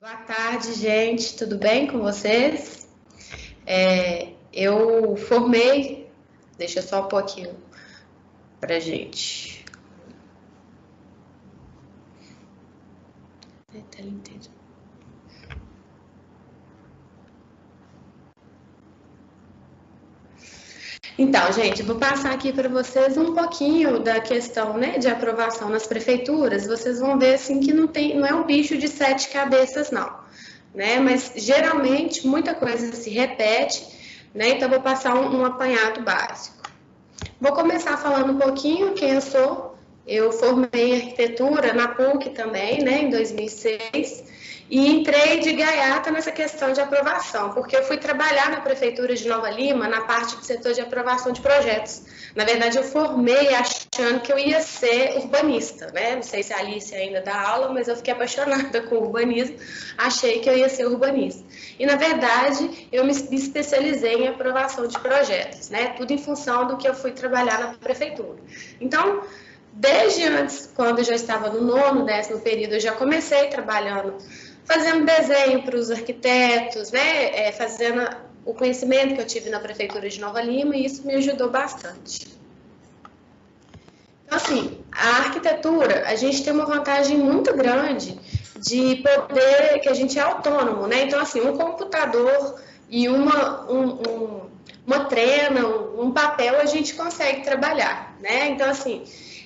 Boa tarde, gente. Tudo bem com vocês? É, eu formei, deixa só um pouquinho para gente. Tela inteira. Então, gente, vou passar aqui para vocês um pouquinho da questão né, de aprovação nas prefeituras. Vocês vão ver assim que não, tem, não é um bicho de sete cabeças, não. Né? Mas geralmente muita coisa se repete, né? Então vou passar um, um apanhado básico. Vou começar falando um pouquinho quem eu sou. Eu formei arquitetura na PUC também, né, em 2006. E entrei de gaiata nessa questão de aprovação, porque eu fui trabalhar na Prefeitura de Nova Lima na parte do setor de aprovação de projetos. Na verdade, eu formei achando que eu ia ser urbanista, né? Não sei se a Alice ainda dá aula, mas eu fiquei apaixonada com urbanismo, achei que eu ia ser urbanista. E, na verdade, eu me especializei em aprovação de projetos, né? Tudo em função do que eu fui trabalhar na Prefeitura. Então, desde antes, quando eu já estava no nono, décimo período, eu já comecei trabalhando fazendo desenho para os arquitetos, né? É, fazendo o conhecimento que eu tive na prefeitura de Nova Lima e isso me ajudou bastante. Então, assim, a arquitetura, a gente tem uma vantagem muito grande de poder, que a gente é autônomo, né? Então, assim, um computador e uma, um, um, uma trena, um, papel, a gente consegue trabalhar, né? Então, assim,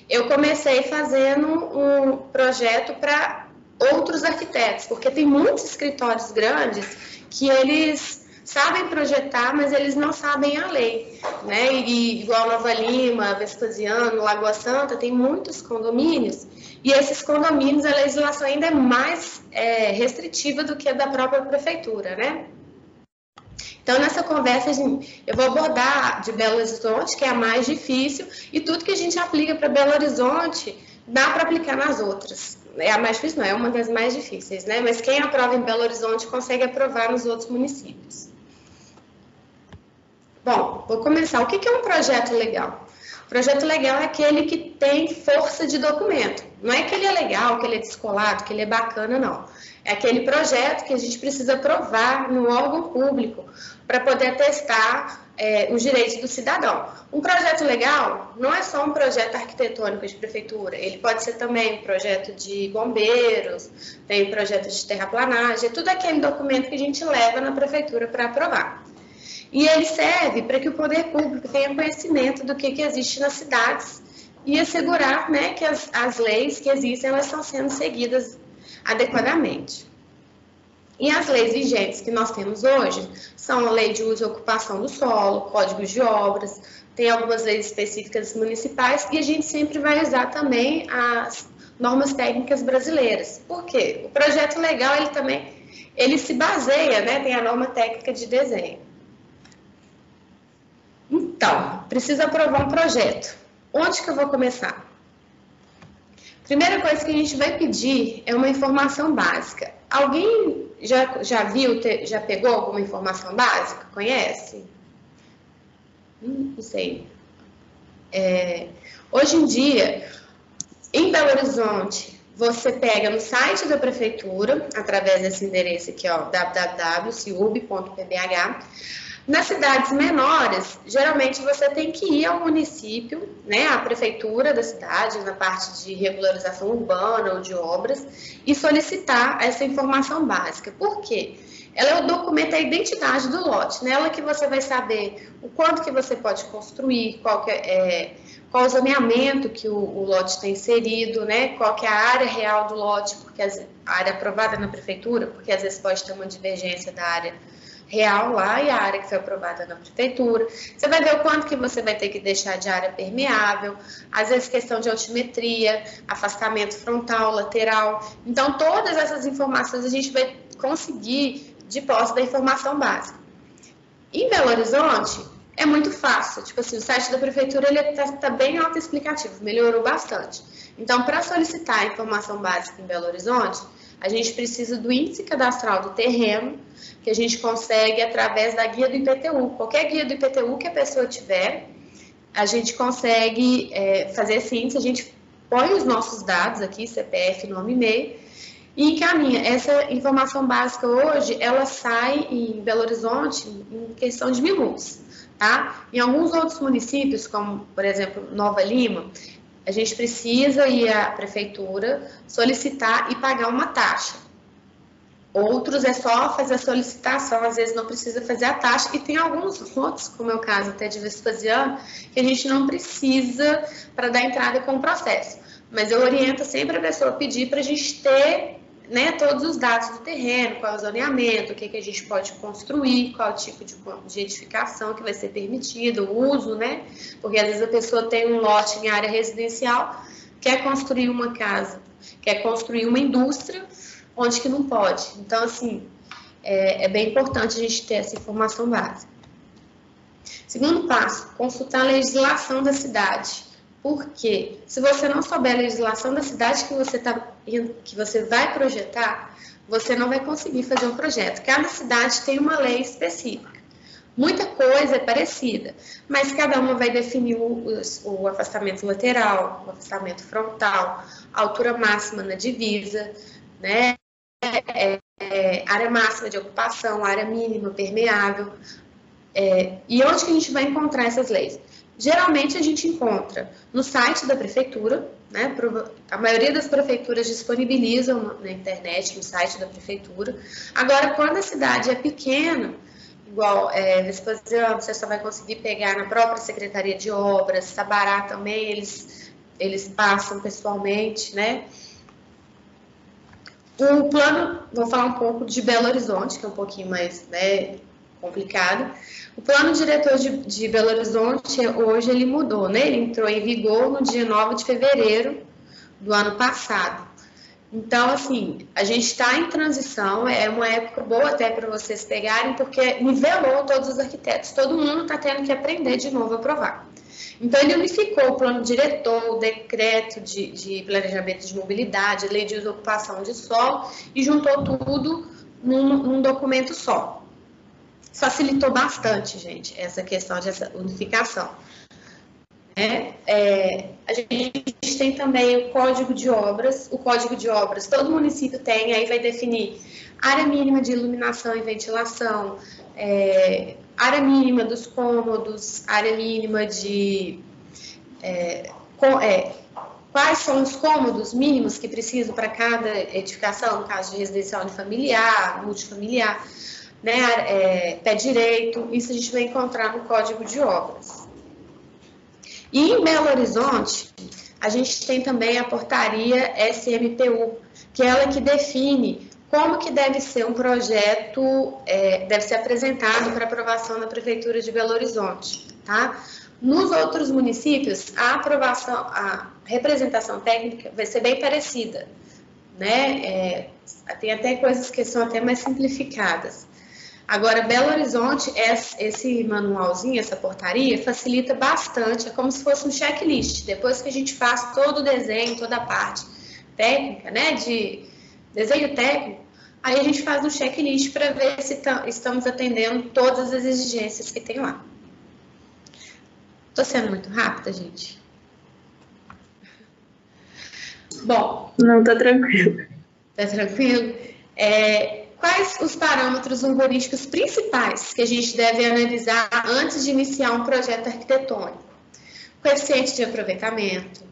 eu comecei fazendo um projeto para outros arquitetos, porque tem muitos escritórios grandes que eles sabem projetar, mas eles não sabem a lei, né? E igual Nova Lima, Vespasiano, Lagoa Santa, tem muitos condomínios e esses condomínios a legislação ainda é mais é, restritiva do que a da própria prefeitura, né? Então, nessa conversa, eu vou abordar de Belo Horizonte, que é a mais difícil, e tudo que a gente aplica para Belo Horizonte dá para aplicar nas outras é a mais difícil, não, é uma das mais difíceis, né? Mas quem aprova em Belo Horizonte consegue aprovar nos outros municípios. Bom, vou começar. O que é um projeto legal? O projeto legal é aquele que tem força de documento. Não é que ele é legal, que ele é descolado, que ele é bacana, não. É aquele projeto que a gente precisa aprovar no órgão público para poder testar é, os direitos do cidadão. Um projeto legal não é só um projeto arquitetônico de prefeitura, ele pode ser também um projeto de bombeiros, tem um projeto de terraplanagem, é tudo aquele documento que a gente leva na prefeitura para aprovar. E ele serve para que o poder público tenha conhecimento do que, que existe nas cidades e assegurar né, que as, as leis que existem elas estão sendo seguidas adequadamente. E as leis vigentes que nós temos hoje são a Lei de Uso e Ocupação do Solo, Códigos de Obras, tem algumas leis específicas municipais e a gente sempre vai usar também as normas técnicas brasileiras. Por quê? O projeto legal, ele também, ele se baseia, né, tem a norma técnica de desenho. Então, precisa aprovar um projeto. Onde que eu vou começar? Primeira coisa que a gente vai pedir é uma informação básica. Alguém já, já viu, já pegou alguma informação básica? Conhece? Hum, não sei. É, hoje em dia, em Belo Horizonte, você pega no site da prefeitura, através desse endereço aqui, ó, www.ciub.pbh, nas cidades menores, geralmente você tem que ir ao município, né, à prefeitura da cidade, na parte de regularização urbana ou de obras, e solicitar essa informação básica. Por quê? Ela é o documento, a identidade do lote, nela que você vai saber o quanto que você pode construir, qual, que é, é qual o zoneamento que o, o, lote está inserido, né? qual que é a área real do lote, porque a área aprovada na prefeitura, porque às vezes pode ter uma divergência da área real lá e a área que foi aprovada na prefeitura. Você vai ver o quanto que você vai ter que deixar de área permeável, às vezes questão de altimetria, afastamento frontal, lateral. Então, todas essas informações a gente vai conseguir de posse da informação básica. Em Belo Horizonte, é muito fácil. Tipo assim, o site da prefeitura ele está tá bem autoexplicativo, melhorou bastante. Então, para solicitar a informação básica em Belo Horizonte, a gente precisa do índice cadastral do terreno, que a gente consegue através da guia do IPTU. Qualquer guia do IPTU que a pessoa tiver, a gente consegue é, fazer esse índice, a gente põe os nossos dados aqui, CPF, nome e e-mail, e encaminha. Essa informação básica hoje, ela sai em Belo Horizonte em questão de minutos, tá? Em alguns outros municípios, como, por exemplo, Nova Lima, a gente precisa ir à prefeitura solicitar e pagar uma taxa. Outros é só fazer a solicitação, às vezes não precisa fazer a taxa, e tem alguns outros, como é o caso até de Vespasiano, que a gente não precisa para dar entrada com o processo. Mas eu oriento sempre a pessoa pedir para a gente ter né, todos os dados do terreno, qual é o zoneamento, o que, que a gente pode construir, qual é o tipo de, de edificação que vai ser permitido, o uso, né? Porque às vezes a pessoa tem um lote em área residencial, quer construir uma casa, quer construir uma indústria, onde que não pode. Então, assim, é, é bem importante a gente ter essa informação básica. Segundo passo, consultar a legislação da cidade. Porque se você não souber a legislação da cidade que você, tá, que você vai projetar, você não vai conseguir fazer um projeto. Cada cidade tem uma lei específica. Muita coisa é parecida, mas cada uma vai definir o, o afastamento lateral, o afastamento frontal, a altura máxima na divisa, né? é, é, área máxima de ocupação, área mínima permeável. É, e onde que a gente vai encontrar essas leis? Geralmente a gente encontra no site da prefeitura, né? A maioria das prefeituras disponibilizam na internet, no site da prefeitura. Agora, quando a cidade é pequena, igual é, Vespasiano, você só vai conseguir pegar na própria Secretaria de Obras, Sabará também, eles, eles passam pessoalmente, né? O plano, vou falar um pouco de Belo Horizonte, que é um pouquinho mais né, complicado. O plano diretor de, de, Belo Horizonte, hoje ele mudou, né? Ele entrou em vigor no dia 9 de fevereiro do ano passado. Então, assim, a gente está em transição, é uma época boa até para vocês pegarem, porque nivelou todos os arquitetos. Todo mundo está tendo que aprender de novo a provar. Então, ele unificou o plano diretor, o decreto de, de planejamento de mobilidade, a lei de ocupação de solo e juntou tudo num, num documento só. Facilitou bastante, gente, essa questão dessa unificação. É, é, a gente tem também o código de obras. O código de obras todo município tem, aí vai definir área mínima de iluminação e ventilação, é, área mínima dos cômodos, área mínima de. É, com, é, quais são os cômodos mínimos que precisam para cada edificação, no caso de residencial familiar, multifamiliar, né, é, pé direito, isso a gente vai encontrar no Código de Obras. E em Belo Horizonte, a gente tem também a portaria SMPU, que é ela que define como que deve ser um projeto, é, deve ser apresentado para aprovação na Prefeitura de Belo Horizonte, tá? Nos outros municípios, a aprovação, a representação técnica vai ser bem parecida, né? É, tem até coisas que são até mais simplificadas. Agora, Belo Horizonte, esse manualzinho, essa portaria, facilita bastante, é como se fosse um checklist. Depois que a gente faz todo o desenho, toda a parte técnica, né, de desenho técnico, Aí a gente faz um checklist para ver se estamos atendendo todas as exigências que tem lá. Estou sendo muito rápida, gente? Bom. Não, tá tranquilo. Tá tranquilo? É, quais os parâmetros urbanísticos principais que a gente deve analisar antes de iniciar um projeto arquitetônico? Coeficiente de aproveitamento,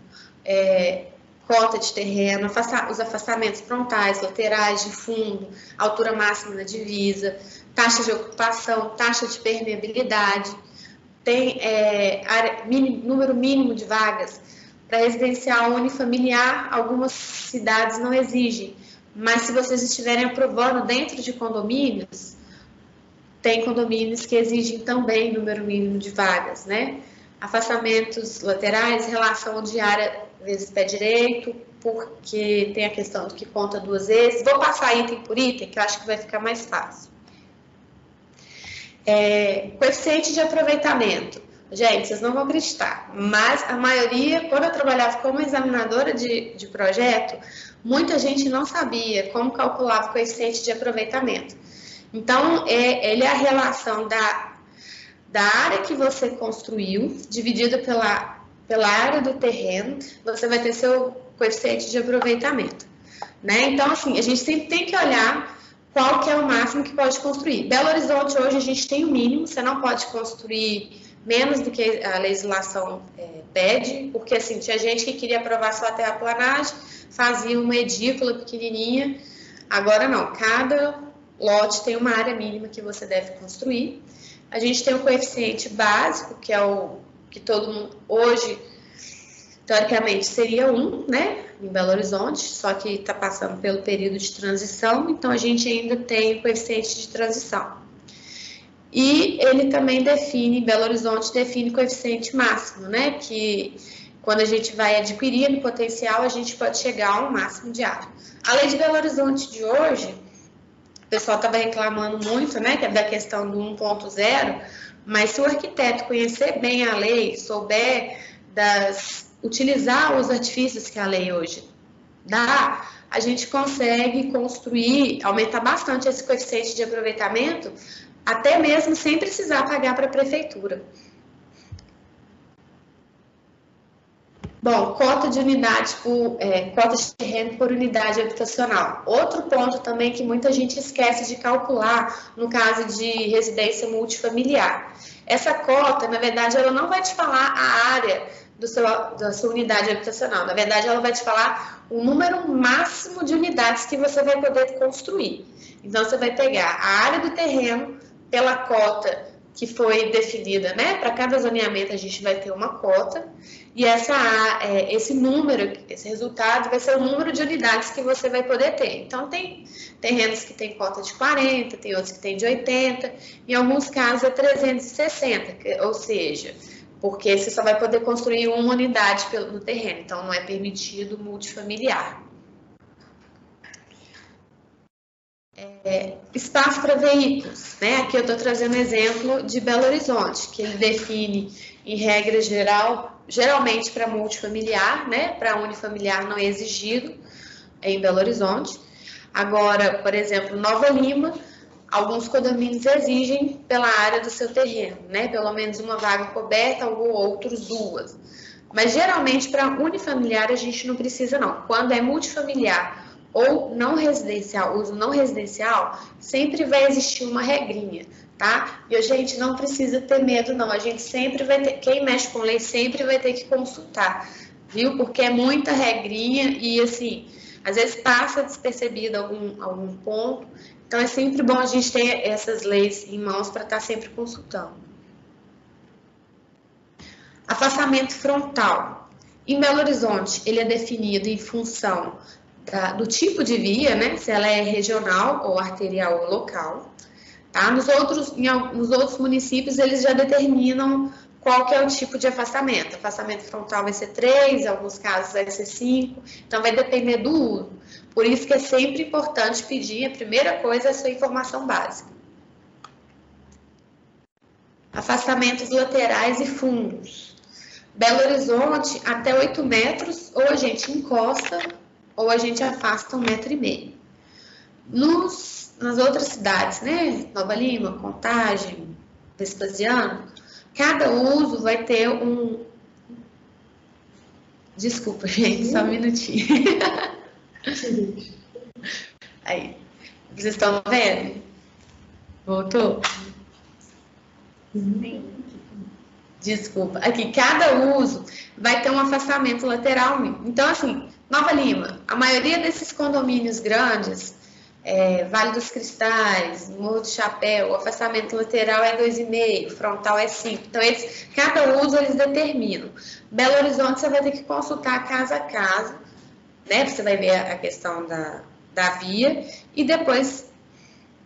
é, cota de terreno, os afastamentos frontais, laterais, de fundo, altura máxima da divisa, taxa de ocupação, taxa de permeabilidade, tem é, área, mínimo, número mínimo de vagas. Para residencial unifamiliar, algumas cidades não exigem, mas se vocês estiverem aprovando dentro de condomínios, tem condomínios que exigem também número mínimo de vagas, né? Afastamentos laterais, relação de área vezes pé direito, porque tem a questão do que conta duas vezes. Vou passar item por item, que eu acho que vai ficar mais fácil. É, coeficiente de aproveitamento. Gente, vocês não vão acreditar, mas a maioria, quando eu trabalhava como examinadora de, de projeto, muita gente não sabia como calculava o coeficiente de aproveitamento. Então, é, ele é a relação da, da área que você construiu, dividida pela pela área do terreno, você vai ter seu coeficiente de aproveitamento. Né? Então, assim, a gente sempre tem que olhar qual que é o máximo que pode construir. Belo Horizonte, hoje, a gente tem o mínimo, você não pode construir menos do que a legislação é, pede, porque, assim, tinha gente que queria aprovar só a terraplanagem, fazia uma edícula pequenininha, agora não, cada lote tem uma área mínima que você deve construir. A gente tem o coeficiente básico, que é o que todo mundo hoje teoricamente seria um, né, em Belo Horizonte, só que está passando pelo período de transição, então a gente ainda tem o coeficiente de transição. E ele também define, Belo Horizonte define coeficiente máximo, né, que quando a gente vai adquirindo potencial, a gente pode chegar a um máximo de área. A lei de Belo Horizonte de hoje, o pessoal estava reclamando muito, né, que é da questão do 1.0, mas se o arquiteto conhecer bem a lei, souber das utilizar os artifícios que a lei hoje dá, a gente consegue construir, aumentar bastante esse coeficiente de aproveitamento, até mesmo sem precisar pagar para a prefeitura. Bom, cota de unidade por é, cota de terreno por unidade habitacional. Outro ponto também que muita gente esquece de calcular no caso de residência multifamiliar. Essa cota, na verdade, ela não vai te falar a área do seu, da sua unidade habitacional. Na verdade, ela vai te falar o número máximo de unidades que você vai poder construir. Então, você vai pegar a área do terreno pela cota que foi definida, né? Para cada zoneamento a gente vai ter uma cota e essa, é, esse número, esse resultado vai ser o número de unidades que você vai poder ter. Então tem terrenos que tem cota de 40, tem outros que tem de 80, em alguns casos é 360, ou seja, porque você só vai poder construir uma unidade no terreno, então não é permitido multifamiliar. É, espaço para veículos, né? Aqui eu estou trazendo exemplo de Belo Horizonte, que ele define, em regra geral, geralmente para multifamiliar, né? Para unifamiliar não é exigido em Belo Horizonte. Agora, por exemplo, Nova Lima, alguns condomínios exigem pela área do seu terreno, né? Pelo menos uma vaga coberta ou outros duas. Mas geralmente para unifamiliar a gente não precisa não. Quando é multifamiliar ou não residencial, uso não residencial, sempre vai existir uma regrinha, tá? E a gente não precisa ter medo não. A gente sempre vai ter, quem mexe com lei sempre vai ter que consultar, viu? Porque é muita regrinha e assim, às vezes passa despercebido algum algum ponto então é sempre bom a gente ter essas leis em mãos para estar tá sempre consultando. Afastamento frontal. Em Belo Horizonte, ele é definido em função da, do tipo de via, né? Se ela é regional ou arterial ou local. Tá? Nos, outros, em, nos outros municípios, eles já determinam qual que é o tipo de afastamento. Afastamento frontal vai ser 3, em alguns casos vai ser 5, então vai depender do uso. Por isso que é sempre importante pedir, a primeira coisa, a sua informação básica. Afastamentos laterais e fundos. Belo Horizonte, até 8 metros, ou a gente encosta, ou a gente afasta um metro e meio. Nos, nas outras cidades, né? Nova Lima, Contagem, Vespasiano, cada uso vai ter um. Desculpa, gente, só um minutinho. Aí. Vocês estão vendo? Voltou? Sim. Desculpa. Aqui, cada uso vai ter um afastamento lateral. Então, assim, Nova Lima, a maioria desses condomínios grandes, é, Vale dos Cristais, Morro do Chapéu, o afastamento lateral é 2,5, frontal é 5. Então, eles, cada uso eles determinam. Belo Horizonte, você vai ter que consultar casa a casa né? Você vai ver a questão da, da via e depois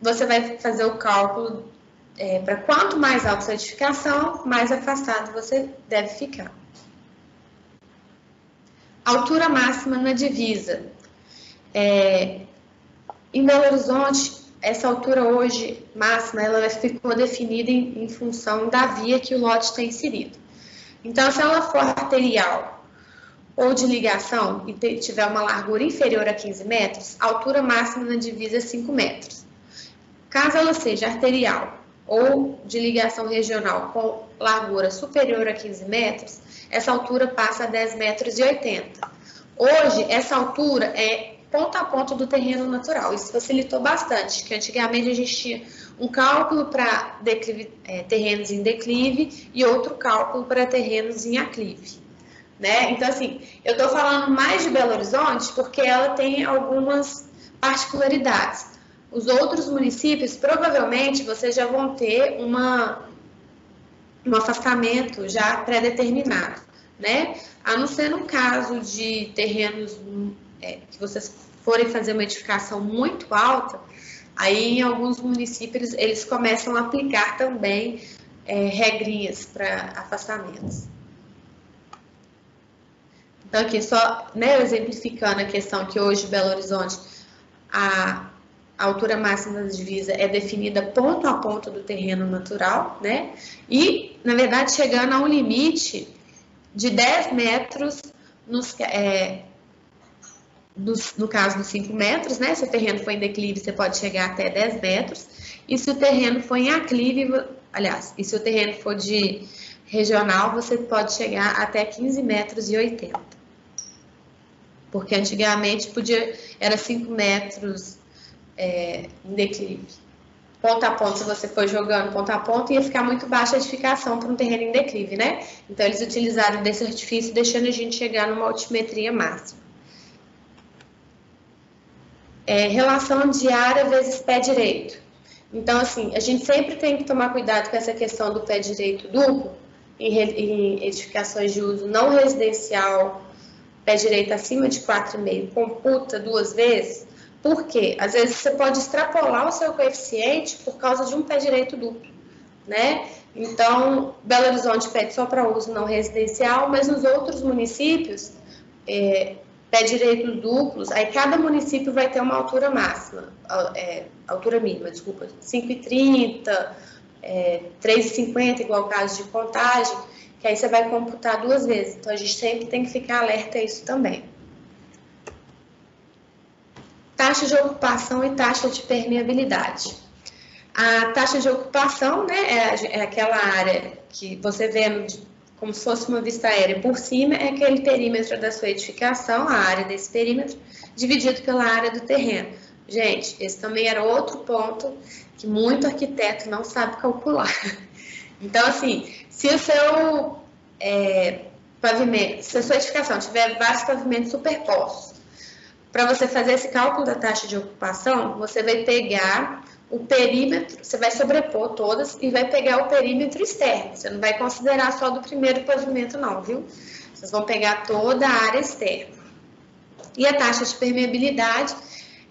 você vai fazer o cálculo é, para quanto mais alta a edificação, mais afastado você deve ficar. Altura máxima na divisa. É, em Belo Horizonte, essa altura hoje máxima, ela ficou definida em, em função da via que o lote está inserido. Então, se ela for arterial ou de ligação e tiver uma largura inferior a 15 metros, a altura máxima na divisa é 5 metros. Caso ela seja arterial ou de ligação regional com largura superior a 15 metros, essa altura passa a 10 metros e 80. Hoje, essa altura é ponto a ponto do terreno natural. Isso facilitou bastante, que antigamente a gente tinha um cálculo para é, terrenos em declive e outro cálculo para terrenos em aclive. Né? Então, assim, eu estou falando mais de Belo Horizonte porque ela tem algumas particularidades. Os outros municípios, provavelmente, vocês já vão ter uma, um afastamento já pré-determinado, né? A não ser no caso de terrenos é, que vocês forem fazer uma edificação muito alta, aí em alguns municípios eles começam a aplicar também é, regrinhas para afastamentos. Então, aqui só né, exemplificando a questão que hoje Belo Horizonte, a, a altura máxima da divisa é definida ponto a ponto do terreno natural, né? E, na verdade, chegando a um limite de 10 metros nos, é, nos, no caso dos 5 metros, né? Se o terreno for em declive, você pode chegar até 10 metros. E se o terreno for em aclive, aliás, e se o terreno for de regional, você pode chegar até 15 metros e 80 porque antigamente podia, era 5 metros é, em declive. Ponta a ponta, se você for jogando ponta a ponta, ia ficar muito baixa a edificação para um terreno em declive, né? Então, eles utilizaram desse artifício, deixando a gente chegar numa altimetria máxima. É, relação de área vezes pé direito. Então, assim, a gente sempre tem que tomar cuidado com essa questão do pé direito duplo em, em edificações de uso não residencial, pé direito acima de 4,5 computa duas vezes, por quê? Às vezes você pode extrapolar o seu coeficiente por causa de um pé direito duplo, né? Então, Belo Horizonte pede só para uso não residencial, mas nos outros municípios, é, pé direitos duplos, aí cada município vai ter uma altura máxima, é, altura mínima, desculpa, 5,30, é, 3,50, igual o caso de contagem, que aí você vai computar duas vezes. Então, a gente sempre tem que ficar alerta a isso também. Taxa de ocupação e taxa de permeabilidade. A taxa de ocupação, né, é, é aquela área que você vê como se fosse uma vista aérea por cima, é aquele perímetro da sua edificação, a área desse perímetro, dividido pela área do terreno. Gente, esse também era outro ponto que muito arquiteto não sabe calcular. Então, assim, se o seu é, pavimento, se a sua edificação tiver vários pavimentos superpostos, para você fazer esse cálculo da taxa de ocupação, você vai pegar o perímetro, você vai sobrepor todas e vai pegar o perímetro externo. Você não vai considerar só do primeiro pavimento, não, viu? Vocês vão pegar toda a área externa. E a taxa de permeabilidade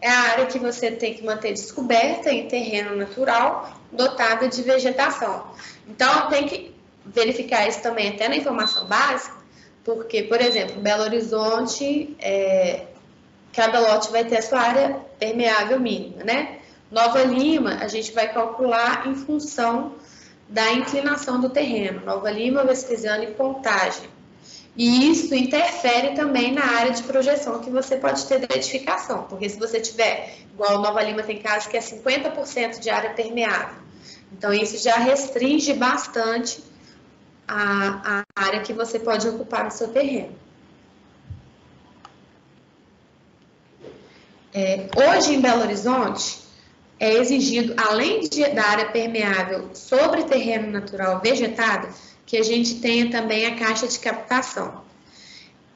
é a área que você tem que manter descoberta em terreno natural, dotada de vegetação. Então, tem que verificar isso também até na informação básica, porque, por exemplo, Belo Horizonte, é, cada lote vai ter a sua área permeável mínima, né? Nova Lima, a gente vai calcular em função da inclinação do terreno. Nova Lima, Vespasiano e Contagem. E isso interfere também na área de projeção que você pode ter da edificação, porque se você tiver, igual Nova Lima tem casos que é 50% de área permeável, então isso já restringe bastante a, a área que você pode ocupar no seu terreno. É, hoje em Belo Horizonte, é exigido, além de, da área permeável sobre terreno natural vegetado, que a gente tenha também a caixa de captação.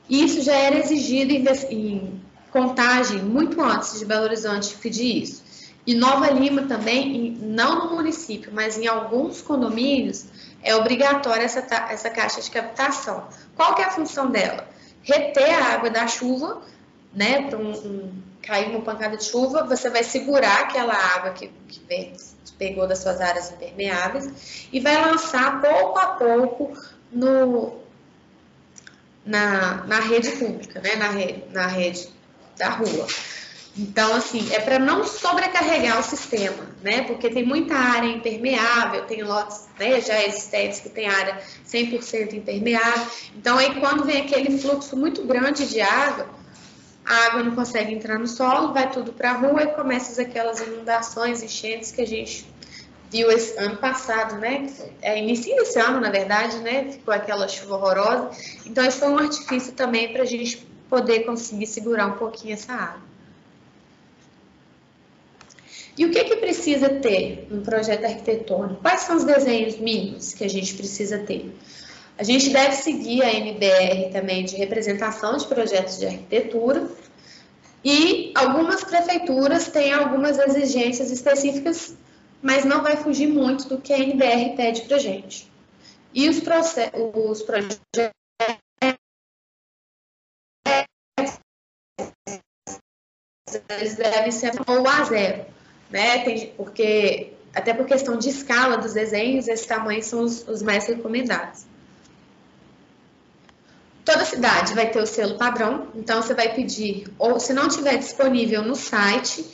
Isso já era exigido em, em contagem muito antes de Belo Horizonte pedir isso. E Nova Lima também, não no município, mas em alguns condomínios, é obrigatória essa, essa caixa de captação. Qual que é a função dela? Reter a água da chuva, né? Para um, um, cair uma pancada de chuva, você vai segurar aquela água que, que, que pegou das suas áreas impermeáveis e vai lançar pouco a pouco no, na, na rede pública, né? Na rede, na rede da rua. Então, assim, é para não sobrecarregar o sistema, né? Porque tem muita área impermeável, tem lotes né, já existentes que tem área 100% impermeável. Então, aí quando vem aquele fluxo muito grande de água, a água não consegue entrar no solo, vai tudo para a rua e começa aquelas inundações, enchentes que a gente viu esse ano passado, né? É, início desse ano, na verdade, né? Ficou aquela chuva horrorosa. Então, isso foi um artifício também para a gente poder conseguir segurar um pouquinho essa água. E o que, que precisa ter um projeto arquitetônico? Quais são os desenhos mínimos que a gente precisa ter? A gente deve seguir a NBR também de representação de projetos de arquitetura e algumas prefeituras têm algumas exigências específicas, mas não vai fugir muito do que a NBR pede para gente. E os, os projetos eles devem ser ou a zero, né? Tem, porque até por questão de escala dos desenhos, esses tamanhos são os, os mais recomendados. Toda cidade vai ter o selo padrão, então você vai pedir, ou se não tiver disponível no site,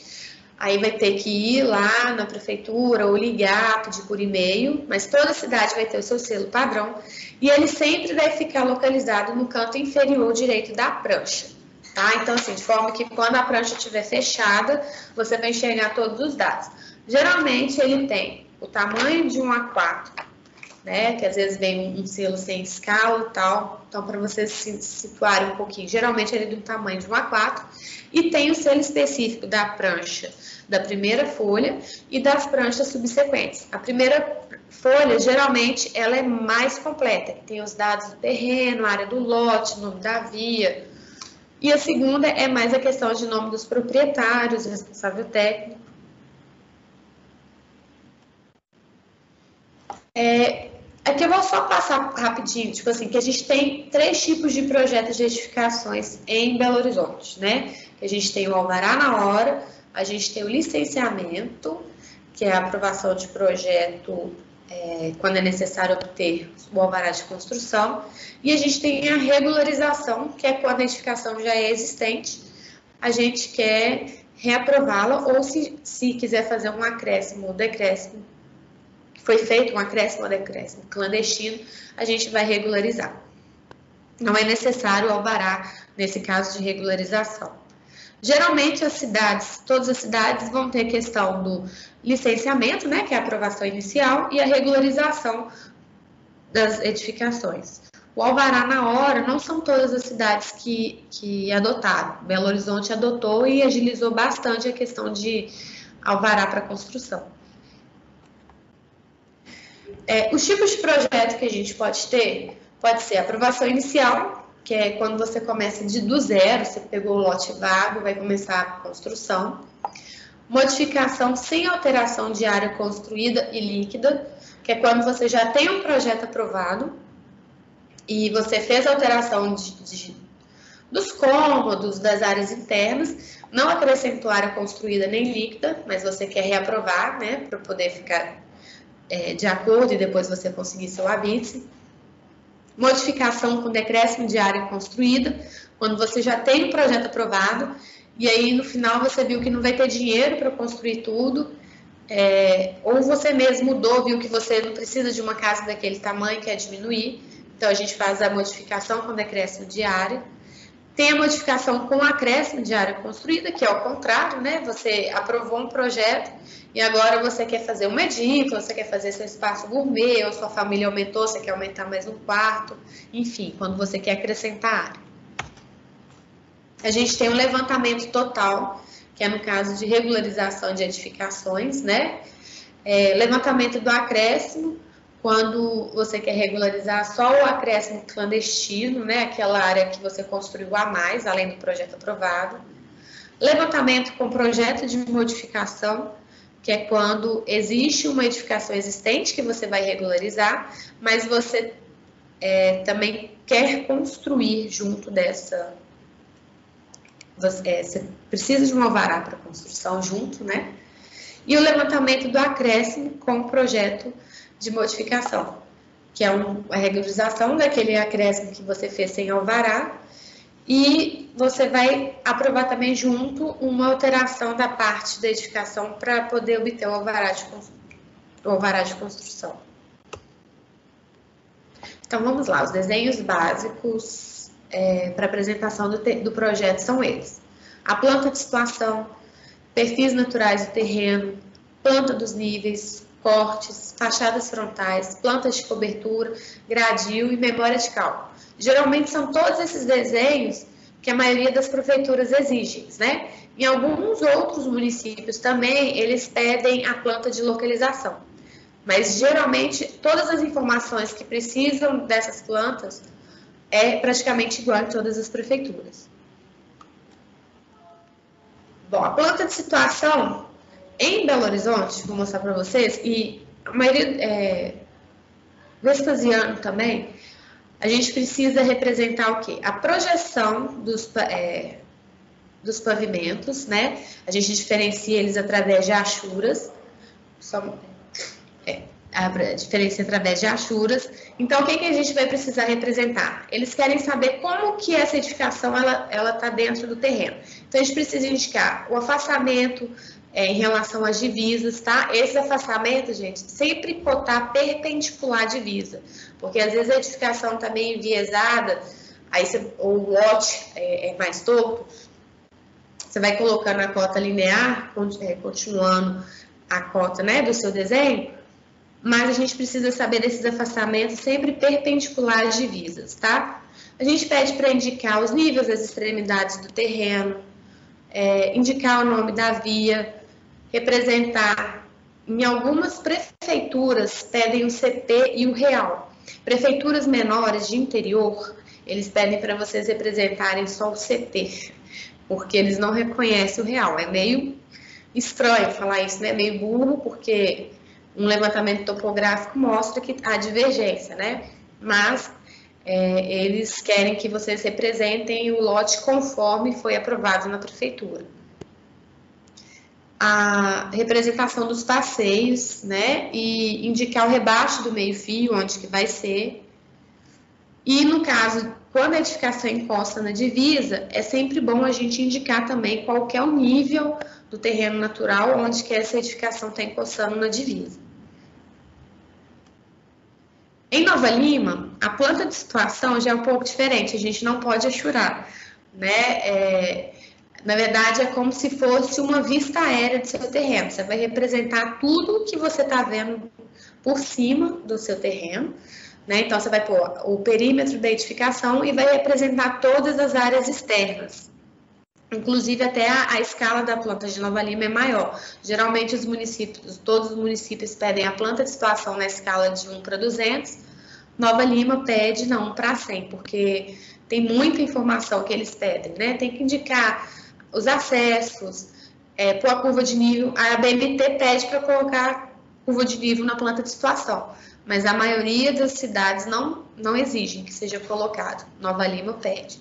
aí vai ter que ir lá na prefeitura ou ligar, pedir por e-mail, mas toda cidade vai ter o seu selo padrão e ele sempre deve ficar localizado no canto inferior direito da prancha. Tá? Então, assim, de forma que quando a prancha estiver fechada, você vai enxergar todos os dados. Geralmente ele tem o tamanho de um A4, né? Que às vezes vem um selo sem escala e tal. Então, para vocês se situarem um pouquinho, geralmente ele é do tamanho de um A4 e tem o selo específico da prancha da primeira folha e das pranchas subsequentes. A primeira folha, geralmente, ela é mais completa, tem os dados do terreno, área do lote, nome da via. E a segunda é mais a questão de nome dos proprietários, responsável técnico. É, Aqui eu vou só passar rapidinho, tipo assim, que a gente tem três tipos de projetos de edificações em Belo Horizonte, né? A gente tem o alvará na hora, a gente tem o licenciamento, que é a aprovação de projeto é, quando é necessário obter o alvará de construção, e a gente tem a regularização, que é quando a edificação já é existente, a gente quer reaprová-la, ou se, se quiser fazer um acréscimo ou decréscimo foi feito um acréscimo ou decréscimo clandestino, a gente vai regularizar. Não é necessário alvará nesse caso de regularização. Geralmente as cidades, todas as cidades vão ter questão do licenciamento, né, que é a aprovação inicial, e a regularização das edificações. O alvará na hora não são todas as cidades que, que adotaram. Belo Horizonte adotou e agilizou bastante a questão de alvará para construção. É, os tipos de projeto que a gente pode ter, pode ser aprovação inicial, que é quando você começa de do zero, você pegou o lote vago, vai começar a construção. Modificação sem alteração de área construída e líquida, que é quando você já tem um projeto aprovado e você fez alteração de, de, dos cômodos, das áreas internas, não acrescentou área construída nem líquida, mas você quer reaprovar, né, para poder ficar é, de acordo e depois você conseguir seu habite. Modificação com decréscimo de área construída, quando você já tem o projeto aprovado e aí no final você viu que não vai ter dinheiro para construir tudo, é, ou você mesmo mudou, viu que você não precisa de uma casa daquele tamanho, quer diminuir, então a gente faz a modificação com decréscimo de área. Tem a modificação com acréscimo de área construída, que é o contrário, né? Você aprovou um projeto e agora você quer fazer uma edícula, você quer fazer seu espaço gourmet, ou sua família aumentou, você quer aumentar mais um quarto, enfim, quando você quer acrescentar área. A gente tem um levantamento total, que é no caso de regularização de edificações, né? É, levantamento do acréscimo, quando você quer regularizar só o acréscimo clandestino, né, aquela área que você construiu a mais, além do projeto aprovado. Levantamento com projeto de modificação, que é quando existe uma edificação existente que você vai regularizar, mas você é, também quer construir junto dessa. Você, é, você precisa de um alvará para construção junto, né? E o levantamento do acréscimo com projeto de modificação, que é um, a regularização daquele acréscimo que você fez sem alvará, e você vai aprovar também junto uma alteração da parte da edificação para poder obter o alvará de, o alvará de construção. Então vamos lá, os desenhos básicos é, para apresentação do, do projeto são eles. A planta de situação, perfis naturais do terreno, planta dos níveis, cortes, fachadas frontais, plantas de cobertura, gradil e memória de cálculo. Geralmente são todos esses desenhos que a maioria das prefeituras exigem, né? Em alguns outros municípios também, eles pedem a planta de localização. Mas geralmente, todas as informações que precisam dessas plantas é praticamente igual em todas as prefeituras. Bom, a planta de situação em Belo Horizonte, vou mostrar para vocês, e a maioria, é, Vespasiano também, a gente precisa representar o quê? A projeção dos, é, dos pavimentos, né? A gente diferencia eles através de achuras, só, é, a diferença através de achuras. Então, o que, que a gente vai precisar representar? Eles querem saber como que essa edificação ela está dentro do terreno. Então, a gente precisa indicar o afastamento, é, em relação às divisas, tá? Esse afastamento, gente, sempre cotar perpendicular à divisa, porque às vezes a edificação está meio enviesada, aí você, o lote é, é, mais torto, você vai colocando a cota linear, é, continuando a cota né, do seu desenho, mas a gente precisa saber desses afastamentos sempre perpendiculares às divisas, tá? A gente pede para indicar os níveis das extremidades do terreno, é, indicar o nome da via, representar. Em algumas prefeituras pedem o CP e o real. Prefeituras menores de interior, eles pedem para vocês representarem só o CP, porque eles não reconhecem o real. É meio estranho falar isso, né? Meio burro, porque um levantamento topográfico mostra que há divergência, né? Mas é, eles querem que vocês representem o lote conforme foi aprovado na prefeitura a representação dos passeios, né? E indicar o rebaixo do meio-fio, onde que vai ser. E no caso, quando a edificação encosta na divisa, é sempre bom a gente indicar também qual é o nível do terreno natural onde que essa edificação está encostando na divisa. Em Nova Lima, a planta de situação já é um pouco diferente, a gente não pode achurar, né? É, na verdade, é como se fosse uma vista aérea do seu terreno. Você vai representar tudo que você está vendo por cima do seu terreno. Né? Então, você vai pôr o perímetro da edificação e vai representar todas as áreas externas. Inclusive, até a, a, escala da planta de Nova Lima é maior. Geralmente, os municípios, todos os municípios pedem a planta de situação na escala de 1 para 200. Nova Lima pede na 1 para 100, porque tem muita informação que eles pedem, né? Tem que indicar os acessos, é, pôr a curva de nível. A BMT pede para colocar curva de nível na planta de situação, mas a maioria das cidades não, não exigem que seja colocado. Nova Lima pede.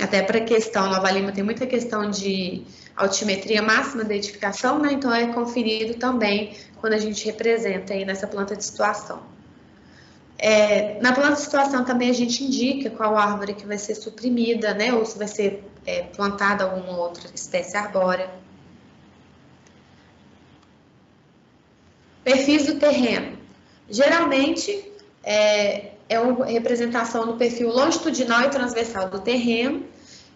Até para questão, Nova Lima tem muita questão de altimetria máxima da edificação, né? Então é conferido também quando a gente representa aí nessa planta de situação. É, na planta de situação também a gente indica qual árvore que vai ser suprimida, né? Ou se vai ser é, plantada alguma outra espécie arbórea. Perfis do terreno. Geralmente é, é uma representação do perfil longitudinal e transversal do terreno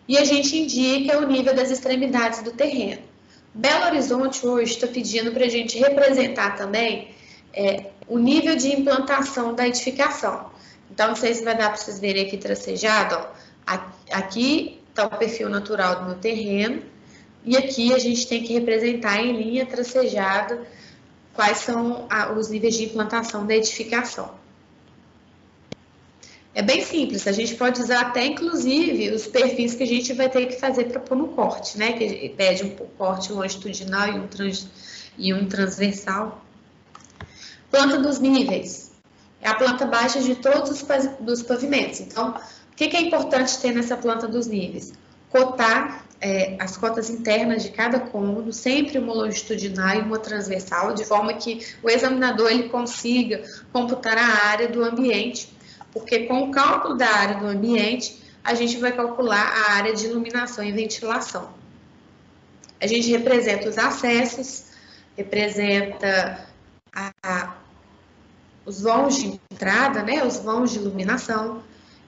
e a gente indica o nível das extremidades do terreno. Belo Horizonte hoje está pedindo para a gente representar também é, o nível de implantação da edificação. Então, não sei se vai dar para vocês verem aqui tracejado, ó. aqui está o perfil natural do meu terreno, e aqui a gente tem que representar em linha tracejada quais são os níveis de implantação da edificação. É bem simples, a gente pode usar até inclusive os perfis que a gente vai ter que fazer para pôr no corte, né? Que pede um corte longitudinal e um, trans, e um transversal. Planta dos níveis. É a planta baixa de todos os dos pavimentos. Então, o que, que é importante ter nessa planta dos níveis? Cotar é, as cotas internas de cada cômodo, sempre uma longitudinal e uma transversal, de forma que o examinador ele consiga computar a área do ambiente, porque com o cálculo da área do ambiente, a gente vai calcular a área de iluminação e ventilação. A gente representa os acessos, representa a, os vãos de entrada, né, os vãos de iluminação.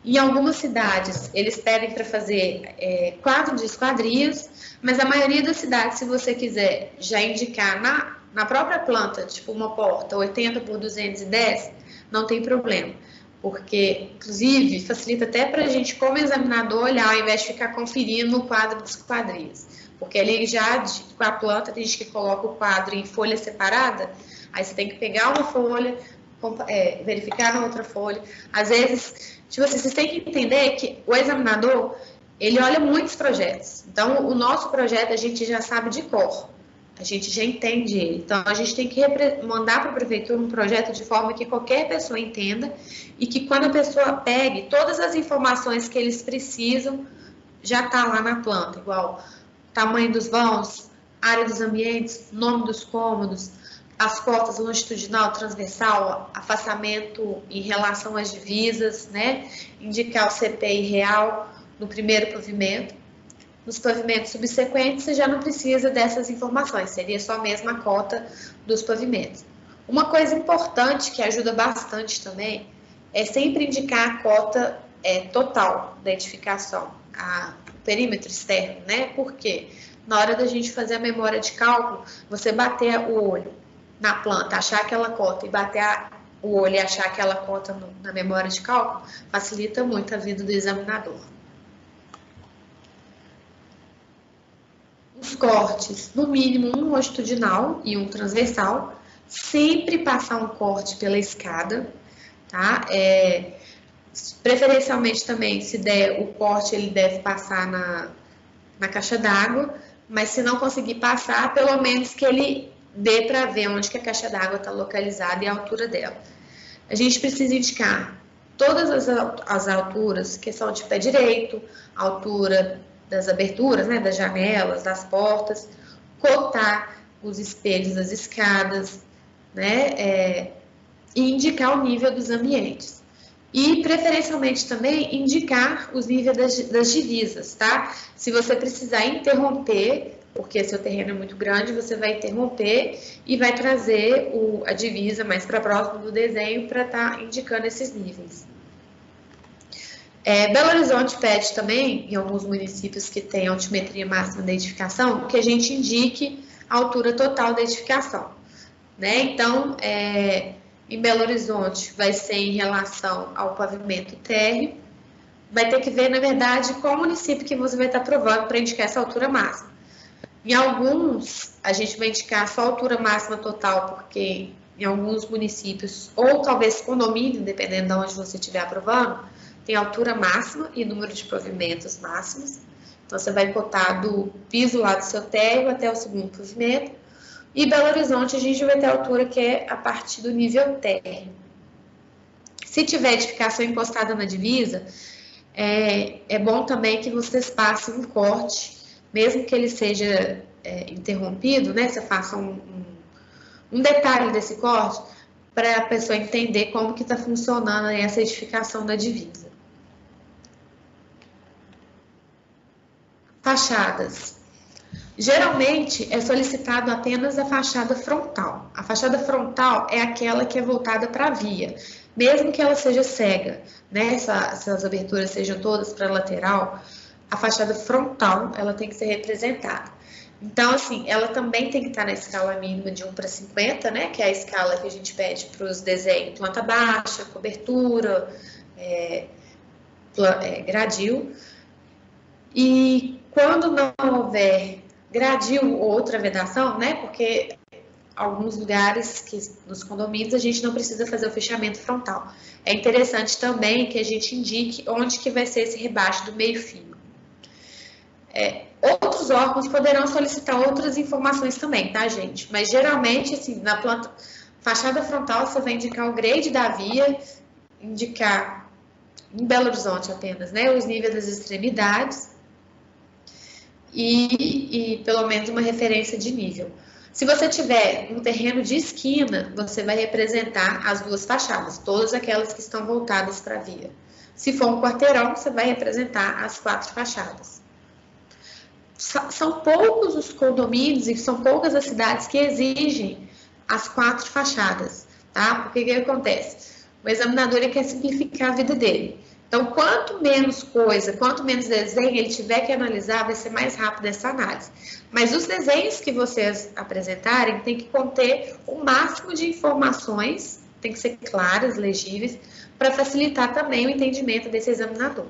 Em algumas cidades, eles pedem para fazer é, quadro de esquadrias, mas a maioria das cidades, se você quiser já indicar na, na própria planta, tipo uma porta 80 por 210, não tem problema. porque, inclusive, facilita até para a gente, como examinador, olhar ao invés de ficar conferindo o quadro dos quadrinhos. Porque ali já, com a planta, tem gente que coloca o quadro em folha separada, aí você tem que pegar uma folha, é, verificar na outra folha. Às vezes, tipo assim, vocês têm que entender que o examinador, ele olha muitos projetos. Então, o nosso projeto a gente já sabe de cor. A gente já entende ele. Então, a gente tem que mandar para a prefeitura um projeto de forma que qualquer pessoa entenda e que quando a pessoa pegue todas as informações que eles precisam, já está lá na planta, igual tamanho dos vãos, área dos ambientes, nome dos cômodos, as cotas longitudinal, transversal, afastamento em relação às divisas, né? Indicar o CPI real no primeiro pavimento. Nos pavimentos subsequentes, você já não precisa dessas informações, seria só a mesma cota dos pavimentos. Uma coisa importante que ajuda bastante também é sempre indicar a cota é, total da edificação, a, perímetro externo, né? Porque na hora da gente fazer a memória de cálculo, você bater o olho na planta, achar aquela cota e bater a, o olho e achar aquela cota no, na memória de cálculo, facilita muito a vida do examinador. Os cortes, no mínimo um longitudinal e um transversal, sempre passar um corte pela escada, tá? É, preferencialmente também, se der o corte, ele deve passar na, na caixa d'água, mas se não conseguir passar, pelo menos que ele dê para ver onde que a caixa d'água está localizada e a altura dela. A gente precisa indicar todas as, as alturas que são de pé direito, altura das aberturas, né, das janelas, das portas, cotar os espelhos das escadas, né, é, e indicar o nível dos ambientes. E, preferencialmente, também indicar os níveis das, das divisas, tá? Se você precisar interromper porque seu terreno é muito grande, você vai interromper e vai trazer o, a divisa mais para próximo do desenho para estar tá indicando esses níveis. É, Belo Horizonte pede também, em alguns municípios que têm altimetria máxima da edificação, que a gente indique a altura total da edificação. Né? Então, é, em Belo Horizonte vai ser em relação ao pavimento térreo, vai ter que ver, na verdade, qual município que você vai estar provando para indicar essa altura máxima. Em alguns, a gente vai indicar só a altura máxima total, porque em alguns municípios, ou talvez condomínio, dependendo de onde você estiver aprovando, tem altura máxima e número de provimentos máximos. Então, você vai cotar do piso lá do seu térreo até o segundo provimento. E Belo Horizonte, a gente vai ter a altura que é a partir do nível térreo. Se tiver edificação encostada na divisa, é, é bom também que vocês passem um corte mesmo que ele seja é, interrompido, né, você faça um, um, um detalhe desse corte para a pessoa entender como que está funcionando essa edificação da divisa. Fachadas. Geralmente é solicitado apenas a fachada frontal. A fachada frontal é aquela que é voltada para a via, mesmo que ela seja cega, né? Se, as aberturas sejam todas para a lateral, a fachada frontal ela tem que ser representada. Então, assim, ela também tem que estar na escala mínima de 1 para 50, né? Que é a escala que a gente pede para os desenhos planta baixa, cobertura, é, é, gradil. E quando não houver gradil ou outra vedação, né? Porque alguns lugares que nos condomínios a gente não precisa fazer o fechamento frontal. É interessante também que a gente indique onde que vai ser esse rebaixo do meio fio. É, outros órgãos poderão solicitar outras informações também, tá, gente? Mas geralmente, assim, na planta fachada frontal, você vai indicar o grade da via, indicar em Belo Horizonte apenas, né, os níveis das extremidades e, e pelo menos uma referência de nível. Se você tiver um terreno de esquina, você vai representar as duas fachadas, todas aquelas que estão voltadas para a via. Se for um quarteirão, você vai representar as quatro fachadas são poucos os condomínios e são poucas as cidades que exigem as quatro fachadas, tá? Porque o que acontece? O examinador quer simplificar a vida dele. Então, quanto menos coisa, quanto menos desenho ele tiver que analisar, vai ser mais rápido essa análise. Mas os desenhos que vocês apresentarem tem que conter o máximo de informações tem que ser claras, legíveis, para facilitar também o entendimento desse examinador.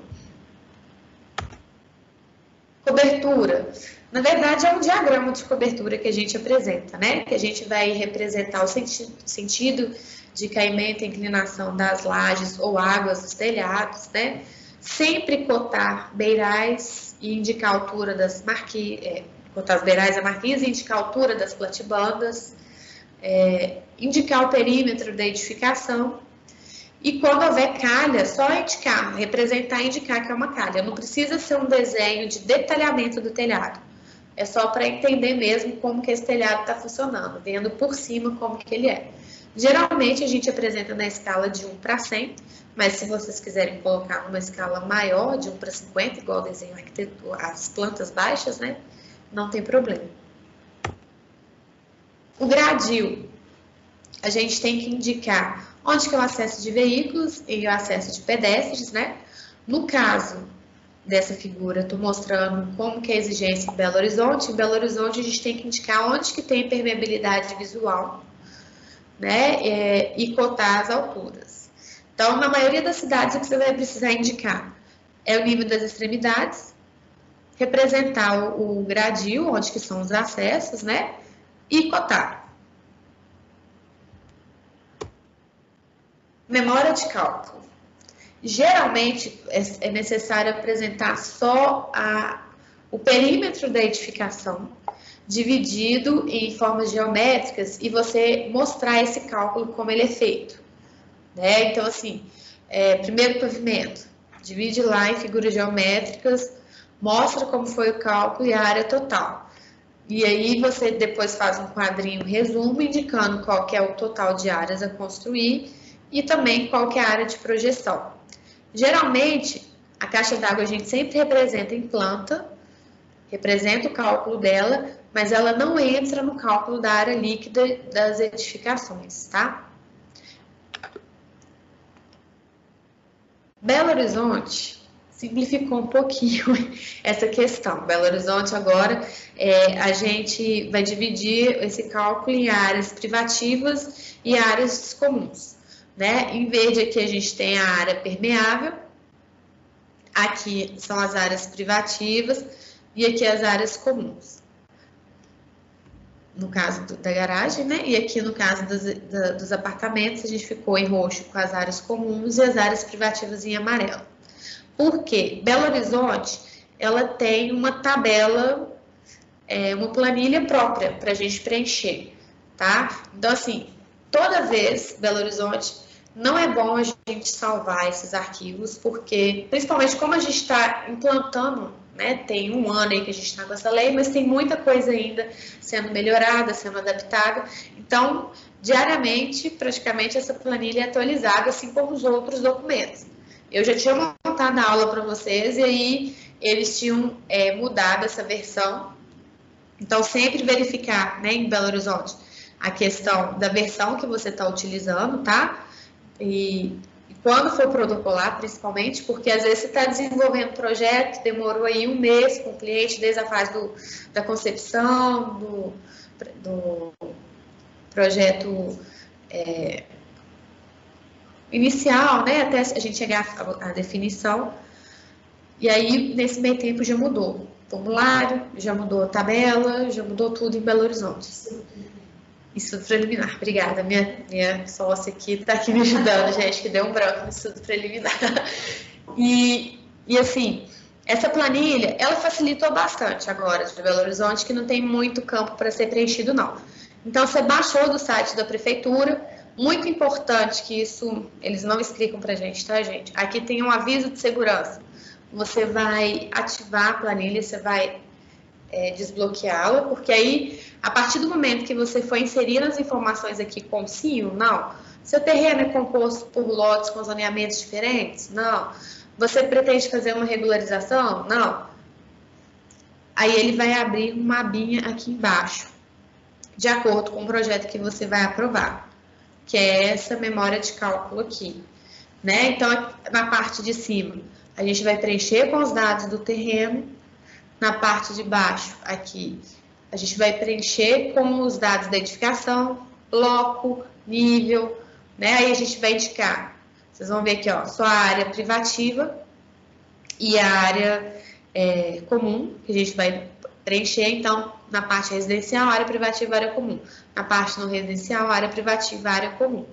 Cobertura. Na verdade, é um diagrama de cobertura que a gente apresenta, né? Que a gente vai representar o senti sentido de caimento e inclinação das lajes ou águas dos telhados, né? Sempre cotar beirais e indicar a altura das marquises, é, cotar as beirais da marquise e indicar a altura das platibandas, é, indicar o perímetro da edificação, e quando houver calha, só indicar, representar e indicar que é uma calha. Não precisa ser um desenho de detalhamento do telhado. É só para entender mesmo como que esse telhado está funcionando, vendo por cima como que ele é. Geralmente a gente apresenta na escala de 1 para 100, mas se vocês quiserem colocar numa escala maior, de 1 para 50, igual desenho arquitetura, as plantas baixas, né? Não tem problema. O gradil, a gente tem que indicar onde que é o acesso de veículos e o acesso de pedestres, né? No caso dessa figura, estou mostrando como que é a exigência em Belo Horizonte. Em Belo Horizonte, a gente tem que indicar onde que tem permeabilidade visual, né? É, e cotar as alturas. Então, na maioria das cidades, o que você vai precisar indicar é o nível das extremidades, representar o, o gradil, onde que são os acessos, né? E cotar. Memória de cálculo. Geralmente é, é necessário apresentar só a, o perímetro da edificação dividido em formas geométricas e você mostrar esse cálculo como ele é feito. Né? Então, assim, é, primeiro pavimento, divide lá em figuras geométricas, mostra como foi o cálculo e a área total. E aí você depois faz um quadrinho resumo indicando qual que é o total de áreas a construir e também qual que é a área de projeção. Geralmente, a caixa d'água a gente sempre representa em planta, representa o cálculo dela, mas ela não entra no cálculo da área líquida das edificações, tá? Belo Horizonte simplificou um pouquinho essa questão. Belo Horizonte agora é, a gente vai dividir esse cálculo em áreas privativas e áreas comuns. Né? Em verde aqui a gente tem a área permeável, aqui são as áreas privativas e aqui as áreas comuns. No caso do, da garagem, né? E aqui no caso dos, da, dos apartamentos, a gente ficou em roxo com as áreas comuns e as áreas privativas em amarelo. Por quê? Belo Horizonte, ela tem uma tabela, é, uma planilha própria para a gente preencher, tá? Então, assim, toda vez, Belo Horizonte, não é bom a gente salvar esses arquivos, porque, principalmente como a gente está implantando, né, tem um ano aí que a gente está com essa lei, mas tem muita coisa ainda sendo melhorada, sendo adaptada. Então, diariamente, praticamente, essa planilha é atualizada, assim como os outros documentos. Eu já tinha montado a aula para vocês e aí eles tinham é, mudado essa versão. Então, sempre verificar, né, em Belo Horizonte, a questão da versão que você está utilizando, tá? E, e, quando for protocolar, principalmente, porque às vezes você está desenvolvendo projeto, demorou aí um mês com o cliente, desde a fase do, da concepção, do, do projeto é, inicial, né, até a gente chegar à, definição. E aí, nesse meio tempo, já mudou formulário, já mudou a tabela, já mudou tudo em Belo Horizonte. Estudo preliminar, obrigada. Minha, minha sócia aqui está aqui me ajudando, gente, que deu um branco no estudo preliminar. E, e assim, essa planilha, ela facilitou bastante agora de Belo Horizonte, que não tem muito campo para ser preenchido, não. Então, você baixou do site da prefeitura, muito importante que isso, eles não explicam para gente, tá, gente? Aqui tem um aviso de segurança. Você vai ativar a planilha, você vai é, desbloqueá-la, porque aí, a partir do momento que você for inserir as informações aqui com sim ou não, seu terreno é composto por lotes com zoneamentos diferentes? Não. Você pretende fazer uma regularização? Não. Aí ele vai abrir uma abinha aqui embaixo, de acordo com o projeto que você vai aprovar, que é essa memória de cálculo aqui. Né? Então, na parte de cima, a gente vai preencher com os dados do terreno, na parte de baixo, aqui, a gente vai preencher com os dados da edificação, bloco, nível, né? Aí a gente vai indicar, vocês vão ver aqui, ó, só a área privativa e a área é, comum, que a gente vai preencher, então, na parte residencial, área privativa, área comum. Na parte não residencial, área privativa, área comum.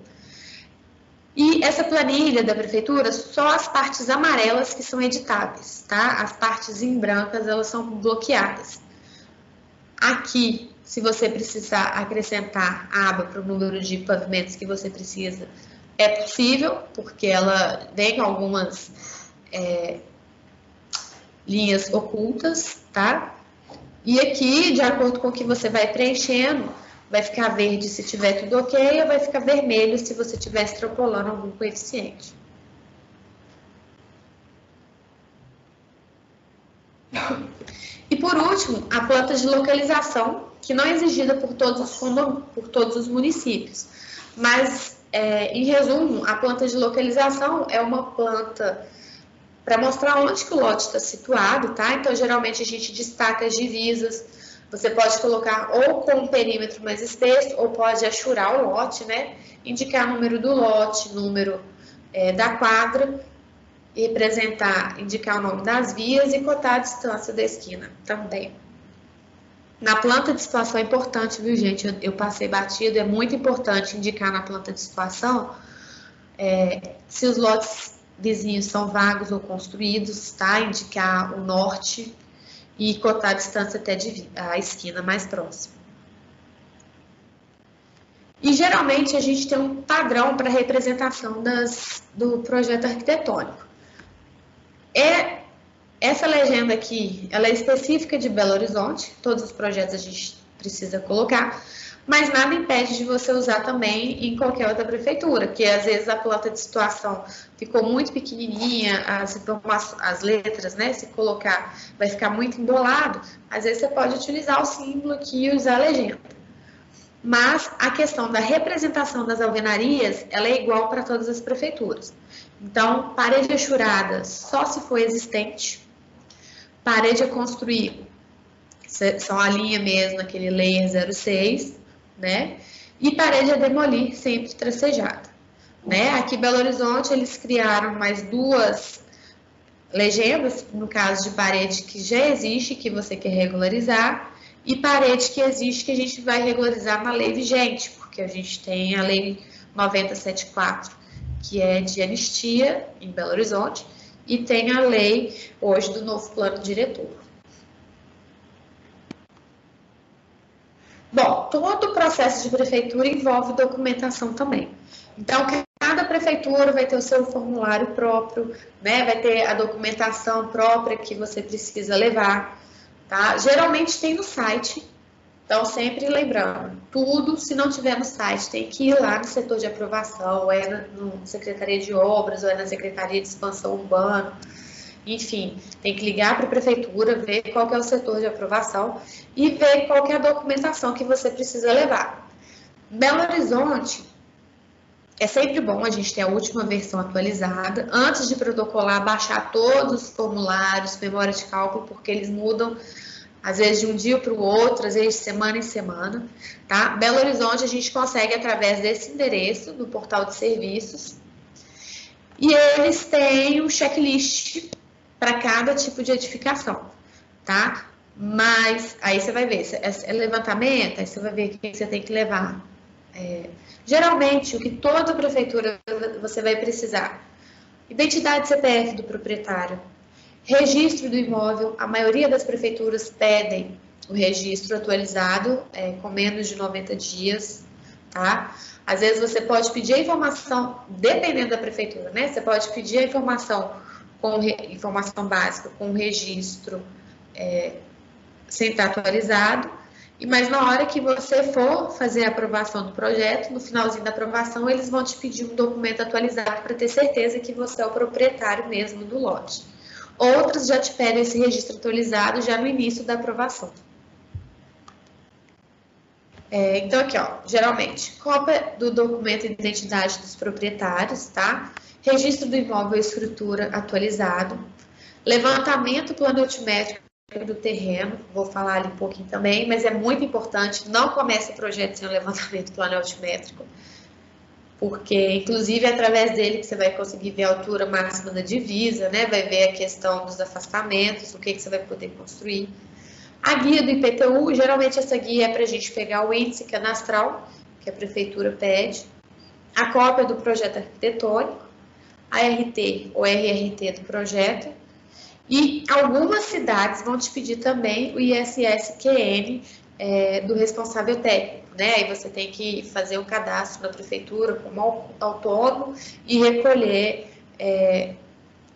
E essa planilha da prefeitura, só as partes amarelas que são editáveis, tá? As partes em brancas, elas são bloqueadas. Aqui, se você precisar acrescentar a aba para o número de pavimentos que você precisa, é possível, porque ela vem algumas é, linhas ocultas, tá? E aqui, de acordo com o que você vai preenchendo, vai ficar verde se tiver tudo ok, ou vai ficar vermelho se você estiver extrapolando algum coeficiente. E por último, a planta de localização, que não é exigida por todos os, por todos os municípios. Mas, é, em resumo, a planta de localização é uma planta para mostrar onde que o lote está situado, tá? Então, geralmente a gente destaca as divisas, você pode colocar ou com um perímetro mais espesso, ou pode achurar o lote, né? Indicar o número do lote, número é, da quadra, representar, indicar o nome das vias e cotar a distância da esquina também. Na planta de situação é importante, viu, gente? Eu, eu, passei batido, é muito importante indicar na planta de situação é, se os lotes vizinhos são vagos ou construídos, tá? Indicar o norte, e cotar a distância até a esquina mais próxima. E geralmente a gente tem um padrão para representação das, do projeto arquitetônico. É, essa legenda aqui, ela é específica de Belo Horizonte, todos os projetos a gente precisa colocar, mas nada impede de você usar também em qualquer outra prefeitura, que às vezes a planta de situação ficou muito pequenininha, as, as letras, né, se colocar, vai ficar muito embolado, às vezes você pode utilizar o símbolo aqui e usar a legenda. Mas a questão da representação das alvenarias, ela é igual para todas as prefeituras. Então, parede achurada só se for existente, parede a construir, são a linha mesmo, aquele layer 06, né? E parede a demolir, sempre tracejada. Né? Aqui em Belo Horizonte, eles criaram mais duas legendas, no caso de parede que já existe, que você quer regularizar, e parede que existe, que a gente vai regularizar na lei vigente, porque a gente tem a lei 974, que é de anistia em Belo Horizonte, e tem a lei hoje do novo plano diretor. Bom, todo o processo de prefeitura envolve documentação também. Então, cada prefeitura vai ter o seu formulário próprio, né? Vai ter a documentação própria que você precisa levar, tá? Geralmente tem no site. Então, sempre lembrando, tudo, se não tiver no site, tem que ir lá no setor de aprovação, ou é na Secretaria de Obras, ou é na Secretaria de Expansão Urbana, enfim, tem que ligar para a prefeitura, ver qual é o setor de aprovação e ver qual é a documentação que você precisa levar. Belo Horizonte, é sempre bom a gente ter a última versão atualizada, antes de protocolar, baixar todos os formulários, memória de cálculo, porque eles mudam às vezes de um dia para o outro, às vezes de semana em semana, tá? Belo Horizonte a gente consegue através desse endereço, no portal de serviços, e eles têm um checklist para cada tipo de edificação, tá? Mas aí você vai ver, é levantamento, aí você vai ver o que você tem que levar. É, geralmente, o que toda prefeitura você vai precisar: identidade CPF do proprietário, registro do imóvel. A maioria das prefeituras pedem o registro atualizado é, com menos de 90 dias, tá? Às vezes você pode pedir a informação, dependendo da prefeitura, né? Você pode pedir a informação com informação básica, com registro é, sem estar atualizado, e mas na hora que você for fazer a aprovação do projeto, no finalzinho da aprovação, eles vão te pedir um documento atualizado para ter certeza que você é o proprietário mesmo do lote. Outros já te pedem esse registro atualizado já no início da aprovação. É, então, aqui, ó, geralmente, cópia do documento de identidade dos proprietários, tá? Registro do imóvel e escritura atualizado, levantamento planométrico do terreno, vou falar ali um pouquinho também, mas é muito importante, não comece o projeto sem o levantamento planométrico. porque inclusive é através dele que você vai conseguir ver a altura máxima da divisa, né? Vai ver a questão dos afastamentos, o que, que você vai poder construir. A guia do IPTU, geralmente essa guia é para a gente pegar o índice cadastral, que a prefeitura pede, a cópia do projeto arquitetônico, a RT ou RRT do projeto, e algumas cidades vão te pedir também o ISSQN é, do responsável técnico, né? Aí você tem que fazer o cadastro na prefeitura como autônomo e recolher é,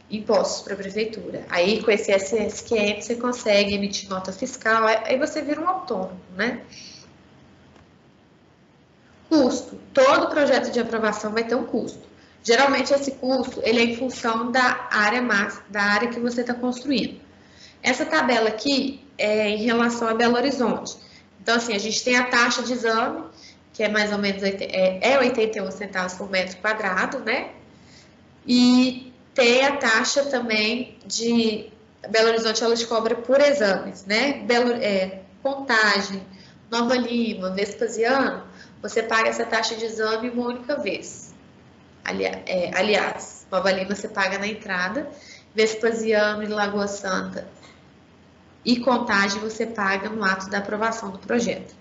impostos para a prefeitura. Aí com esse SSQM você consegue emitir nota fiscal, aí você vira um autônomo, né? Custo. Todo projeto de aprovação vai ter um custo. Geralmente esse custo ele é em função da área massa, da área que você está construindo. Essa tabela aqui é em relação a Belo Horizonte. Então, assim, a gente tem a taxa de exame, que é mais ou menos é, é 81 centavos por metro quadrado, né? E tem a taxa também de Belo Horizonte, ela cobra por exames, né? Belo, é, contagem, Nova Lima, Vespasiano, você paga essa taxa de exame uma única vez. Ali, é, aliás, Nova você paga na entrada, Vespasiano e Lagoa Santa e contagem você paga no ato da aprovação do projeto.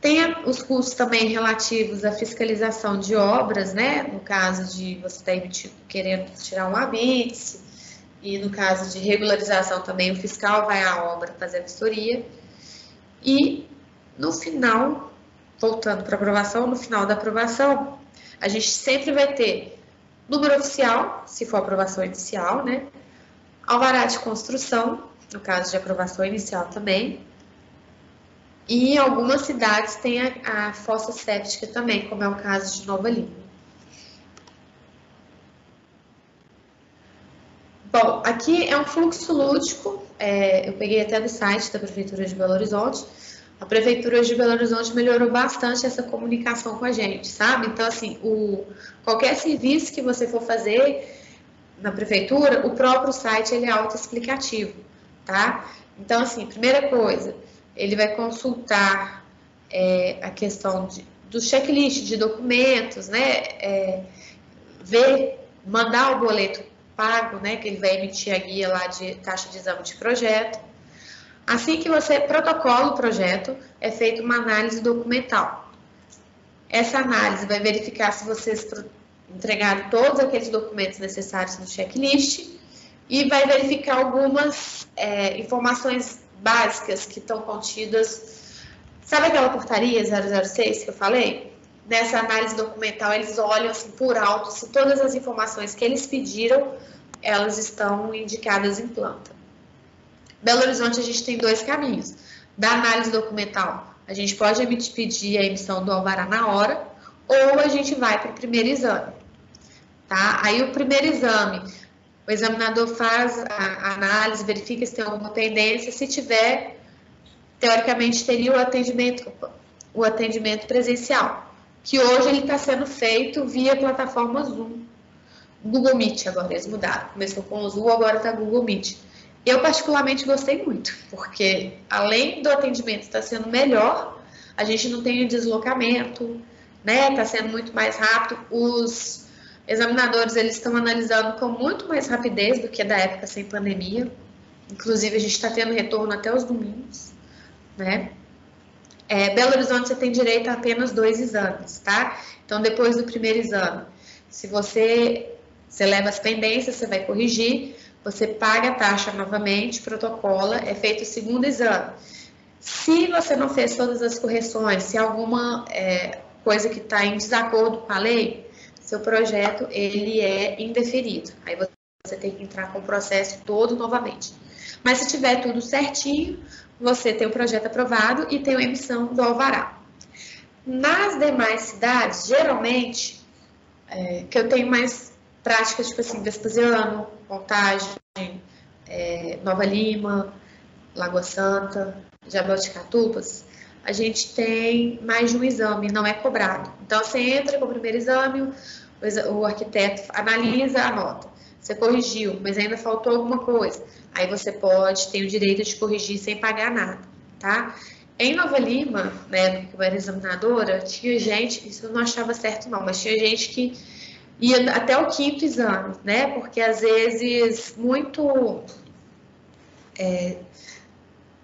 Tem os custos também relativos à fiscalização de obras, né? No caso de você estar tá querendo tirar um habite, e no caso de regularização também o fiscal vai à obra fazer a vistoria. E no final, voltando para aprovação, no final da aprovação, a gente sempre vai ter número oficial, se for aprovação inicial, né? alvará de construção, no caso de aprovação inicial também, e algumas cidades têm a, a fossa séptica também, como é o caso de Nova Lima. Bom, aqui é um fluxo lúdico, é, eu peguei até do site da Prefeitura de Belo Horizonte. A Prefeitura de Belo Horizonte melhorou bastante essa comunicação com a gente, sabe? Então, assim, o, qualquer serviço que você for fazer, na prefeitura, o próprio site ele é autoexplicativo, tá? Então, assim, primeira coisa, ele vai consultar é, a questão de, do checklist de documentos, né? É, ver, mandar o boleto pago, né? Que ele vai emitir a guia lá de taxa de exame de projeto. Assim que você protocola o projeto, é feita uma análise documental. Essa análise vai verificar se vocês entregar todos aqueles documentos necessários no checklist e vai verificar algumas é, informações básicas que estão contidas. Sabe aquela portaria 006 que eu falei? Nessa análise documental, eles olham assim, por alto se todas as informações que eles pediram, elas estão indicadas em planta. Belo Horizonte, a gente tem dois caminhos. Da análise documental, a gente pode pedir a emissão do alvará na hora, ou a gente vai para o primeiro exame tá? Aí o primeiro exame, o examinador faz a análise, verifica se tem alguma pendência, se tiver, teoricamente teria o atendimento, o atendimento presencial, que hoje ele está sendo feito via plataforma Zoom. Google Meet agora, eles mudaram. Começou com o Zoom, agora está Google Meet. Eu particularmente gostei muito, porque além do atendimento estar sendo melhor, a gente não tem deslocamento, né? Está sendo muito mais rápido. Os Examinadores eles estão analisando com muito mais rapidez do que da época sem pandemia. Inclusive, a gente está tendo retorno até os domingos, né? É, Belo Horizonte você tem direito a apenas dois exames, tá? Então, depois do primeiro exame, se você, você leva as pendências, você vai corrigir, você paga a taxa novamente, protocola, é feito o segundo exame. Se você não fez todas as correções, se alguma é, coisa que está em desacordo com a lei, seu projeto ele é indeferido. Aí você tem que entrar com o processo todo novamente. Mas se tiver tudo certinho, você tem o projeto aprovado e tem a emissão do alvará. Nas demais cidades, geralmente, é, que eu tenho mais práticas, tipo assim, Vespasiano, Contagem, é, Nova Lima, Lagoa Santa, Jaboticatupas, a gente tem mais de um exame, não é cobrado. Então, você entra com o primeiro exame, o arquiteto analisa a nota. Você corrigiu, mas ainda faltou alguma coisa. Aí você pode, tem o direito de corrigir sem pagar nada, tá? em Nova Lima, na época que eu era examinadora, tinha gente, isso eu não achava certo não, mas tinha gente que ia até o quinto exame, né? Porque às vezes muito é,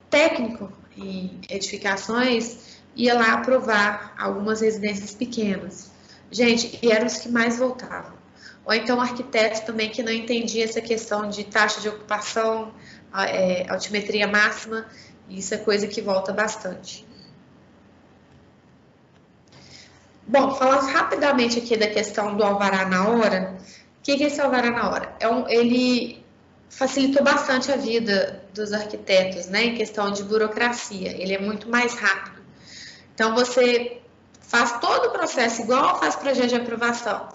técnico em edificações ia lá aprovar algumas residências pequenas. Gente, e eram os que mais voltavam. Ou então arquitetos também que não entendia essa questão de taxa de ocupação, é, altimetria máxima, isso é coisa que volta bastante. Bom, falando rapidamente aqui da questão do alvará na hora, o que é esse alvará na hora? É um, ele facilitou bastante a vida dos arquitetos, né, em questão de burocracia. Ele é muito mais rápido. Então, você faz todo o processo igual faz projeto de aprovação.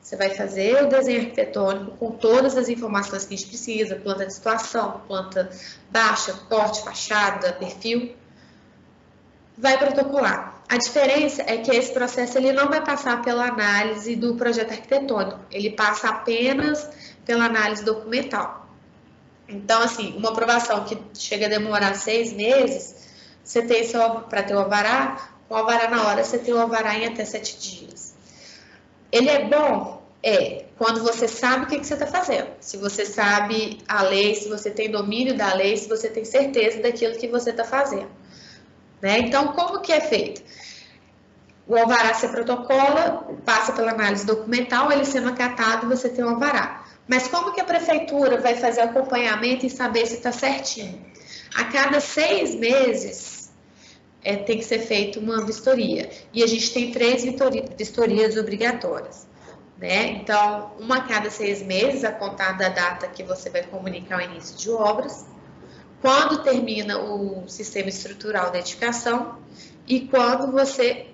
Você vai fazer o desenho arquitetônico com todas as informações que a gente precisa, planta de situação, planta baixa, corte, fachada, perfil. Vai protocolar. A diferença é que esse processo ele não vai passar pela análise do projeto arquitetônico, ele passa apenas pela análise documental. Então, assim, uma aprovação que chega a demorar seis meses, você tem para ter o alvará, o alvará na hora, você tem o alvará em até sete dias. Ele é bom? É, quando você sabe o que, que você está fazendo. Se você sabe a lei, se você tem domínio da lei, se você tem certeza daquilo que você está fazendo. Né? Então, como que é feito? O alvará se protocola, passa pela análise documental, ele sendo acatado, você tem o alvará. Mas como que a prefeitura vai fazer acompanhamento e saber se está certinho? A cada seis meses é, tem que ser feita uma vistoria. E a gente tem três vistorias obrigatórias. Né? Então, uma a cada seis meses, a contar da data que você vai comunicar o início de obras, quando termina o sistema estrutural da edificação e quando você,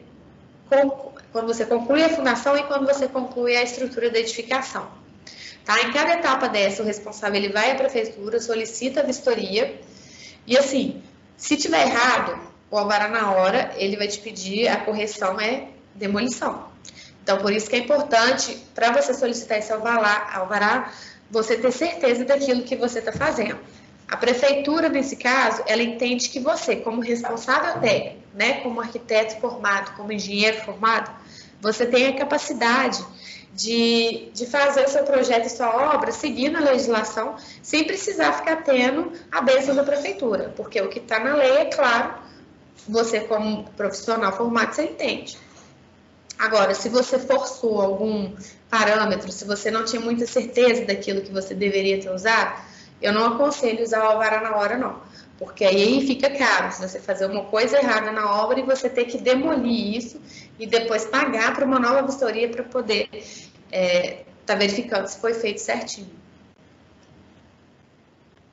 quando você conclui a fundação e quando você conclui a estrutura da edificação. Tá? Em cada etapa dessa, o responsável ele vai à prefeitura, solicita a vistoria e assim, se tiver errado, o alvará na hora, ele vai te pedir a correção é demolição. Então, por isso que é importante, para você solicitar esse alvará, alvará, você ter certeza daquilo que você está fazendo. A prefeitura, nesse caso, ela entende que você, como responsável técnico, né, como arquiteto formado, como engenheiro formado, você tem a capacidade de, de fazer o seu projeto e sua obra seguindo a legislação, sem precisar ficar tendo a bênção da prefeitura, porque o que está na lei, é claro, você como profissional formado, você entende. Agora, se você forçou algum parâmetro, se você não tinha muita certeza daquilo que você deveria ter usado, eu não aconselho usar o alvará na hora, não. Porque aí fica caro, se você fazer uma coisa errada na obra e você ter que demolir isso e depois pagar para uma nova vistoria para poder estar é, tá verificando se foi feito certinho.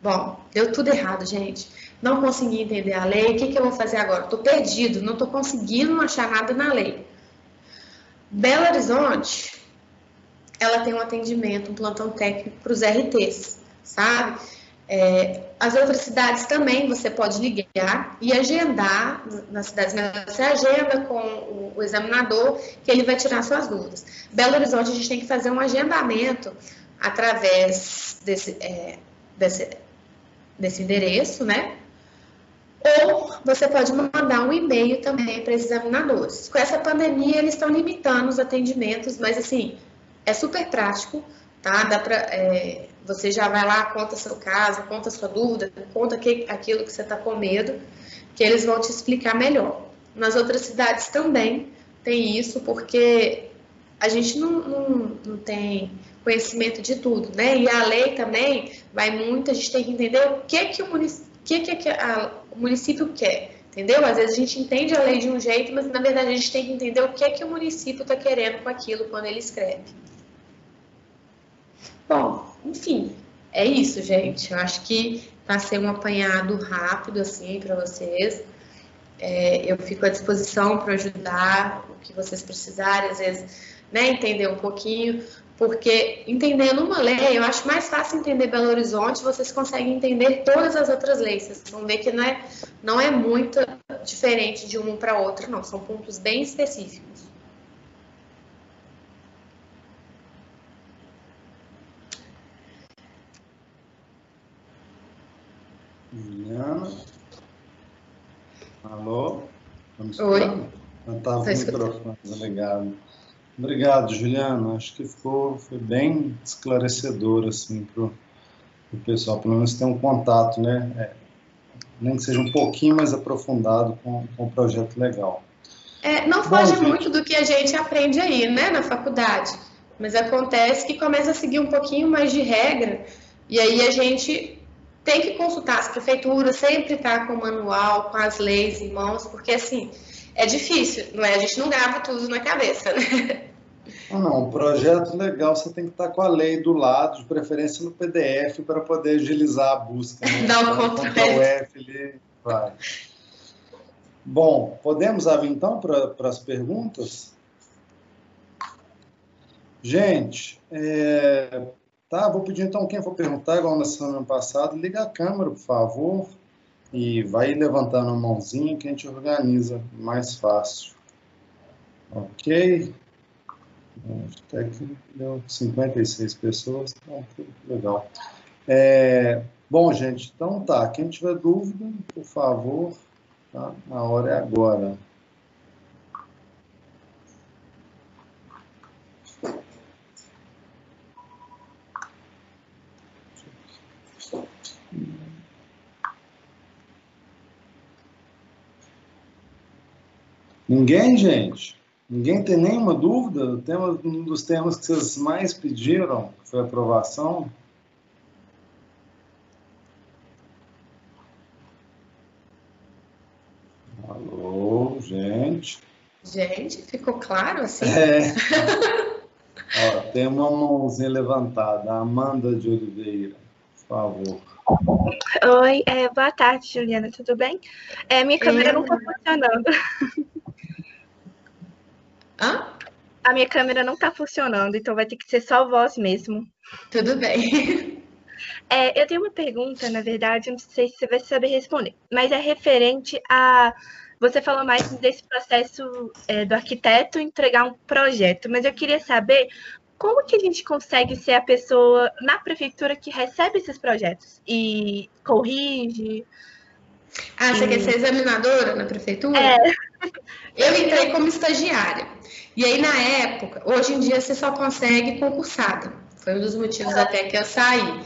Bom, deu tudo errado, gente. Não consegui entender a lei. O que, que eu vou fazer agora? Estou perdido, não estou conseguindo achar nada na lei. Belo Horizonte, ela tem um atendimento, um plantão técnico para os RTs, sabe? É, as outras cidades também você pode ligar e agendar nas cidades menores. Você agenda com o, o, examinador que ele vai tirar suas dúvidas. Belo Horizonte, a gente tem que fazer um agendamento através desse, é, desse, desse endereço, né? Ou você pode mandar um e-mail também para esses examinadores. Com essa pandemia, eles estão limitando os atendimentos, mas assim, é super prático, tá? Dá para. É, você já vai lá, conta seu caso, conta sua dúvida, conta que, aquilo que você está com medo, que eles vão te explicar melhor. Nas outras cidades também tem isso, porque a gente não, não, não tem conhecimento de tudo, né? E a lei também vai muito, a gente tem que entender o que, que, o, município, que, que a, o município quer, entendeu? Às vezes a gente entende a lei de um jeito, mas na verdade a gente tem que entender o que, que o município está querendo com aquilo quando ele escreve. Bom, enfim, é isso, gente. Eu acho que sendo um apanhado rápido, assim, para vocês. É, eu fico à disposição para ajudar o que vocês precisarem, às vezes, né, entender um pouquinho, porque entendendo uma lei, eu acho mais fácil entender Belo Horizonte, vocês conseguem entender todas as outras leis. Vocês vão ver que não é, não é muito diferente de uma para outra, não. São pontos bem específicos. Juliana. Alô? Tá Oi. Estava com o microfone ligado. Obrigado, Juliana. Acho que ficou foi bem esclarecedor assim, para o pessoal, pelo menos ter um contato, né? É, nem que seja um pouquinho mais aprofundado com, com o projeto legal. É, não foge Bom, muito do que a gente aprende aí, né, na faculdade. Mas acontece que começa a seguir um pouquinho mais de regra, e aí a gente tem que consultar as prefeituras, sempre estar tá com o manual, com as leis em mãos, porque assim, é difícil, não é? A gente não grava tudo na cabeça, né? Não, não, um projeto legal você tem que estar com a lei do lado, de preferência no PDF, para poder agilizar a busca. Né? Dá um Ctrl F ali, vai. Bom, podemos abrir então para as perguntas? Gente, é, tá, vou pedir então quem for perguntar, igual na semana passada, liga a câmera, por favor, e vai levantando a mãozinha que a gente organiza mais fácil. Ok? Até que deu 56 pessoas, então legal. É, bom, gente, então tá. Quem tiver dúvida, por favor, tá? a hora é agora. Ninguém, gente? Ninguém tem nenhuma dúvida? Tema, um dos temas que vocês mais pediram foi aprovação. Alô, gente. Gente, ficou claro assim? É. Ó, tem uma mãozinha levantada. Amanda de Oliveira, por favor. Oi, é, boa tarde, Juliana, tudo bem? É, minha câmera não está funcionando. Hã? A minha câmera não tá funcionando, então vai ter que ser só voz mesmo. Tudo bem. É, eu tenho uma pergunta, na verdade, não sei se você vai saber responder, mas é referente a. Você falou mais desse processo é, do arquiteto entregar um projeto, mas eu queria saber como que a gente consegue ser a pessoa na prefeitura que recebe esses projetos e corrige. Ah, você e... quer ser examinadora na prefeitura? É. Eu entrei como estagiária. E aí, na época, hoje em dia você só consegue concursada. Foi um dos motivos até que eu saí,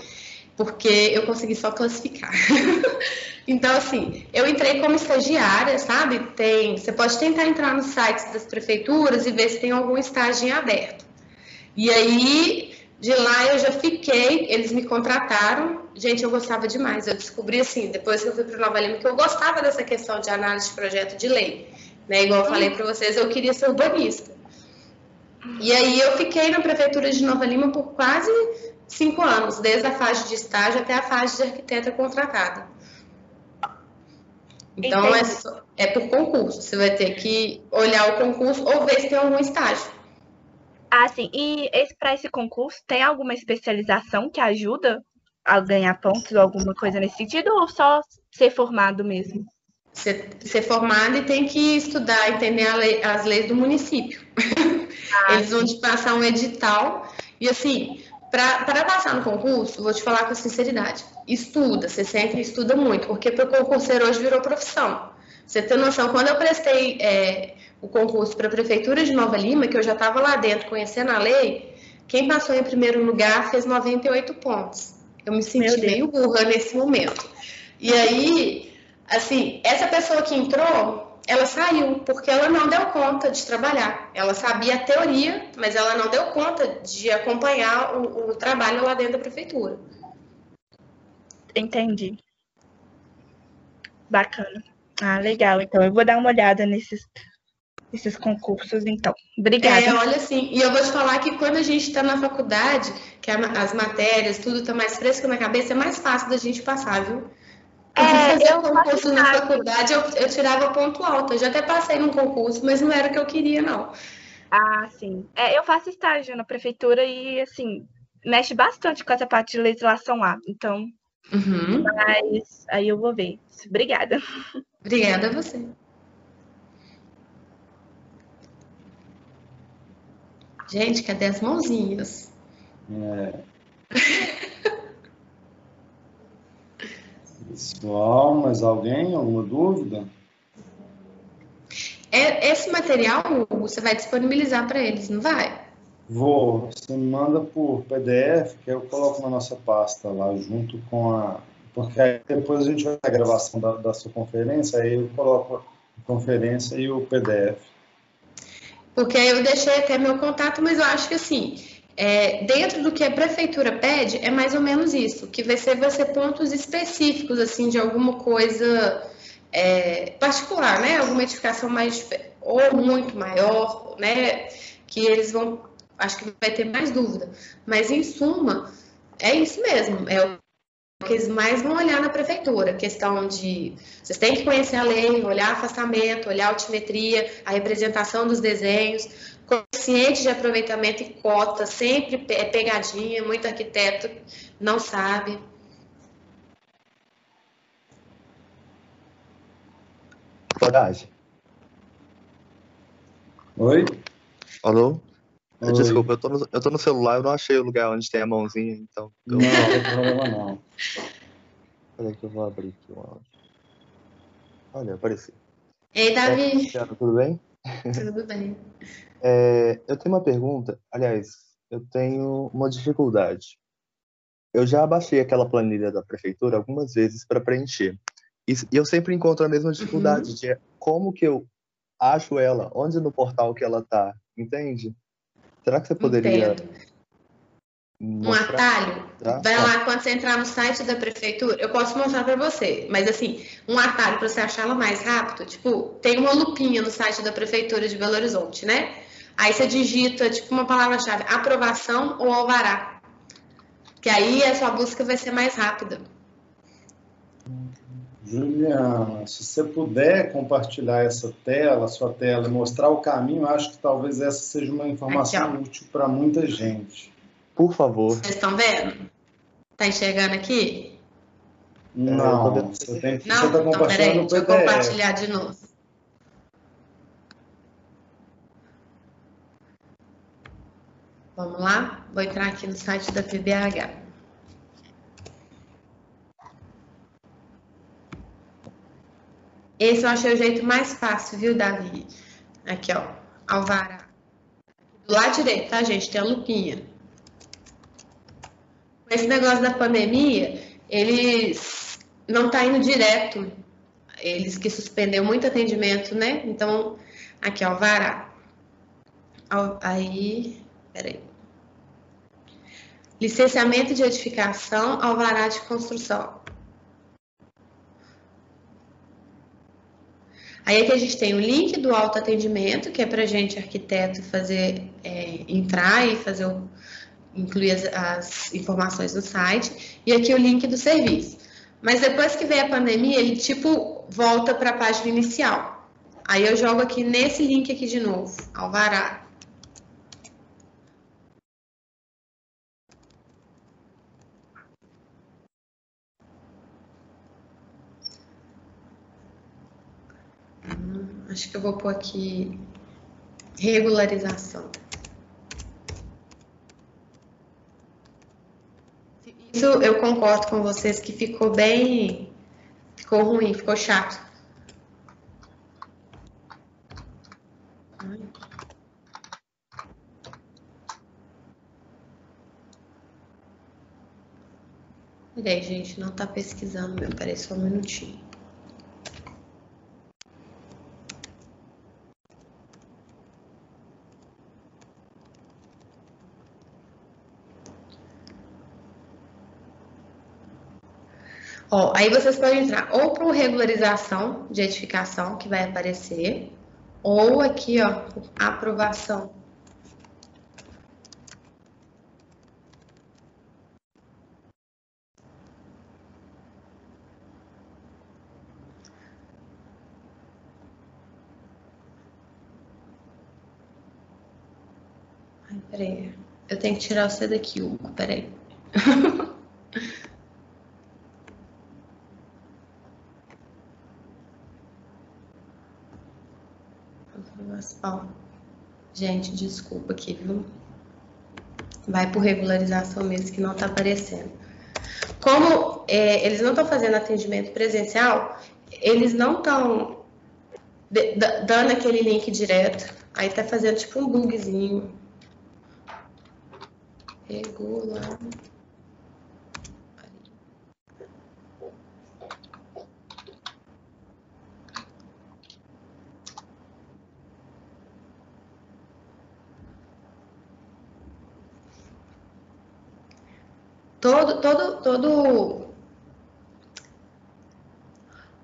porque eu consegui só classificar. então, assim, eu entrei como estagiária, sabe? Tem, você pode tentar entrar nos sites das prefeituras e ver se tem algum estágio em aberto. E aí, de lá eu já fiquei, eles me contrataram. Gente, eu gostava demais. Eu descobri, assim, depois que eu fui para Nova Lima, que eu gostava dessa questão de análise de projeto de lei. Né? Igual eu falei para vocês, eu queria ser urbanista. E aí eu fiquei na prefeitura de Nova Lima por quase cinco anos, desde a fase de estágio até a fase de arquiteta contratada. Então é, só, é, por concurso. Você vai ter que olhar o concurso ou ver se tem algum estágio. Ah, sim. E para esse concurso, tem alguma especialização que ajuda a ganhar pontos ou alguma coisa nesse sentido, ou só ser formado mesmo? Ser, ser formado e tem que estudar, entender lei, as leis do município. Ah, Eles vão te passar um edital. E assim, para passar no concurso, vou te falar com sinceridade, estuda, você sempre estuda muito, porque para o concurseiro hoje virou profissão. Você tem noção, quando eu prestei é, o concurso para a Prefeitura de Nova Lima, que eu já estava lá dentro conhecendo a lei, quem passou em primeiro lugar fez 98 pontos. Eu me senti meio burra nesse momento. E aí, assim, essa pessoa que entrou, ela saiu porque ela não deu conta de trabalhar. Ela sabia a teoria, mas ela não deu conta de acompanhar o, o trabalho lá dentro da prefeitura. Entendi. Bacana. Ah, legal. Então eu vou dar uma olhada nesses, nesses concursos, então. Obrigada. É, olha assim, e eu vou te falar que quando a gente está na faculdade, que as matérias, tudo está mais fresco na cabeça, é mais fácil da gente passar, viu? É, eu concurso na faculdade, eu, eu tirava ponto alto. Eu já até passei num concurso, mas não era o que eu queria, não. Ah, sim. É, eu faço estágio na prefeitura e, assim, mexe bastante com essa parte de legislação lá. Então, uhum. mas aí eu vou ver. Obrigada. Obrigada a você. Gente, cadê as mãozinhas? É. Pessoal, mais alguém? Alguma dúvida? é, esse material você vai disponibilizar para eles, não vai? Vou. Você manda por PDF, que eu coloco na nossa pasta lá, junto com a. Porque aí depois a gente vai a gravação da, da sua conferência, aí eu coloco a conferência e o PDF. Porque aí eu deixei até meu contato, mas eu acho que assim, é, dentro do que a prefeitura pede, é mais ou menos isso, que vai ser, vai ser pontos específicos, assim, de alguma coisa é, particular, né? Alguma edificação mais, ou muito maior, né? Que eles vão, acho que vai ter mais dúvida. Mas, em suma, é isso mesmo, é o que eles mais vão olhar na prefeitura, questão de vocês têm que conhecer a lei, olhar afastamento, olhar altimetria, a representação dos desenhos, consciente de aproveitamento e cota, sempre é pegadinha, muito arquiteto não sabe. Coragem. Oi? Alô? Oi. Desculpa, eu tô, no, eu tô no celular, eu não achei o lugar onde tem a mãozinha, então. Eu... Não, não tem problema não. Peraí que eu vou abrir aqui o áudio. Olha, apareci. Ei, Davi. Tudo bem? Tudo bem. É, eu tenho uma pergunta, aliás, eu tenho uma dificuldade. Eu já baixei aquela planilha da prefeitura algumas vezes para preencher. E, e eu sempre encontro a mesma dificuldade Uhum. de é, como que eu acho ela, onde no portal que ela tá, entende? Será que você poderia Entendo. Um atalho, Tá? vai lá quando você entrar no site da prefeitura, eu posso mostrar para você, mas assim, um atalho para você achar ela mais rápido, tipo, tem uma lupinha no site da prefeitura de Belo Horizonte, né? Aí você digita, tipo, uma palavra-chave, aprovação ou alvará. Que aí a sua busca vai ser mais rápida. Juliana, se você puder compartilhar essa tela, sua tela, e mostrar o caminho, acho que talvez essa seja uma informação Aqui, útil para muita gente. Por favor. Vocês estão vendo? Tá enxergando aqui? Não, vendo. você tem que Não? você está Então, compartilhando peraí, o deixa eu compartilhar de novo. Vamos lá? Vou entrar aqui no site da PBH. Esse eu achei o jeito mais fácil, viu, Davi? Aqui, ó, Alvará. Do lado direito, tá, gente? Tem a lupinha. Com esse negócio da pandemia, eles não tá indo direto. Eles que suspendeu muito atendimento, né? Então, aqui, ó, Alvará. Al- Aí, peraí. Licenciamento de edificação, alvará de construção. Aí aqui a gente tem o link do autoatendimento, que é para gente, arquiteto, fazer, é, entrar e fazer o, incluir as, as informações no site. E aqui o link do serviço. Mas depois que veio a pandemia, ele tipo volta para a página inicial. Aí eu jogo aqui nesse link aqui de novo, alvará. Hum, Acho que eu vou pôr aqui regularização. Isso eu concordo com vocês que ficou bem, ficou ruim, ficou chato. Peraí, gente, não tá pesquisando meu, peraí só um minutinho. Ó, aí vocês podem entrar ou para regularização de edificação, que vai aparecer, ou aqui, ó, aprovação. Peraí. Eu tenho que tirar você daqui, Hugo, peraí. Ó, gente, desculpa aqui, viu? Vai por regularização mesmo que não tá aparecendo. Como é, eles não estão fazendo atendimento presencial, eles não estão dando aquele link direto. Aí tá fazendo tipo um bugzinho. Regular. Todo, todo, todo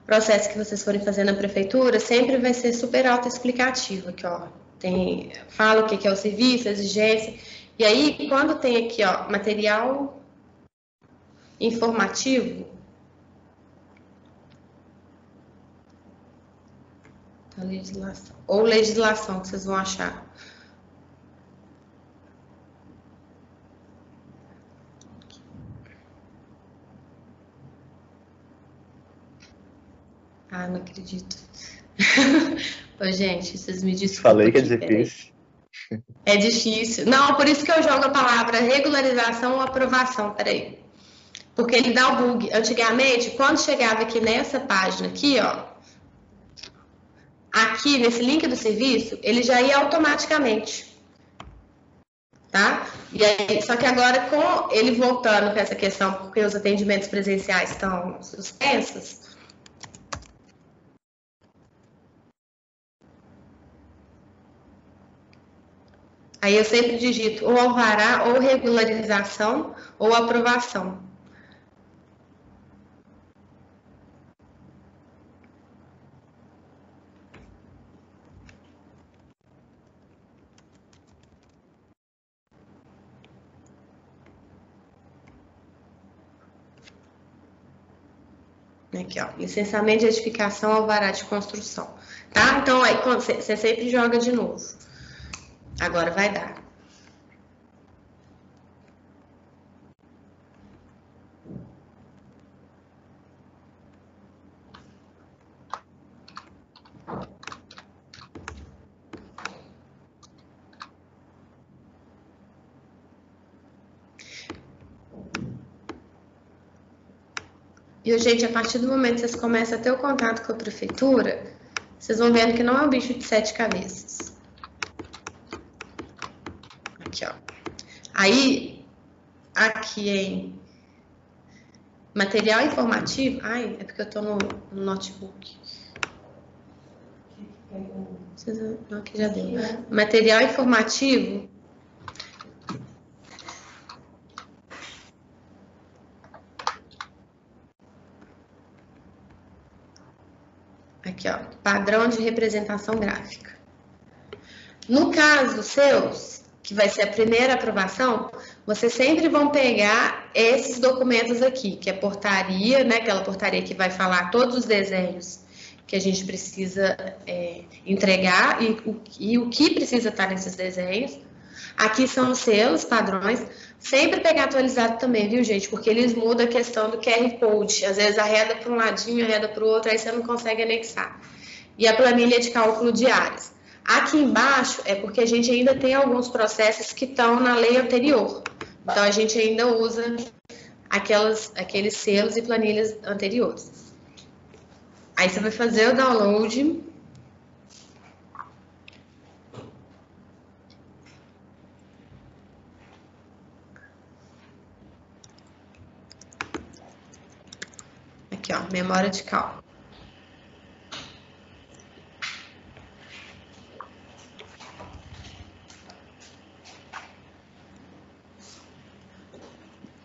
processo que vocês forem fazer na prefeitura sempre vai ser super autoexplicativo aqui, ó. Tem, fala o que é o serviço, a exigência. E aí, quando tem aqui, ó, material informativo, legislação, ou legislação que vocês vão achar. Ah, não acredito. Ô, gente, vocês me desculpem. Falei que é difícil. É difícil. Não, por isso que eu jogo a palavra regularização ou aprovação. Peraí. Porque ele dá o bug. Antigamente, quando chegava aqui nessa página aqui, ó, aqui nesse link do serviço, ele já ia automaticamente. Tá? E aí, só que agora com ele voltando com essa questão, porque os atendimentos presenciais estão suspensos, Aí eu sempre digito ou alvará, ou regularização, ou aprovação. Aqui, ó, licenciamento de edificação, alvará de construção, tá? Então, aí, você sempre joga de novo. Agora vai dar. E, gente, a partir do momento que vocês começam a ter o contato com a prefeitura, vocês vão vendo que não é um bicho de sete cabeças. Aí, aqui em material informativo. Ai, é porque eu estou no, no, notebook. Aqui já deu. Material informativo. Aqui, ó, padrão de representação gráfica. No caso seus, que vai ser a primeira aprovação, vocês sempre vão pegar esses documentos aqui, que é portaria, né? Aquela portaria que vai falar todos os desenhos que a gente precisa é, entregar e o, e o que precisa estar nesses desenhos. Aqui são os selos, padrões. Sempre pegar atualizado também, viu, gente? Porque eles mudam a questão do QR Code. Às vezes arreda para um ladinho, arreda para o outro, aí você não consegue anexar. E a planilha de cálculo de áreas. Aqui embaixo é porque a gente ainda tem alguns processos que estão na lei anterior. Então, a gente ainda usa aquelas, aqueles selos e planilhas anteriores. Aí você vai fazer o download. Aqui, ó, memória de cálculo.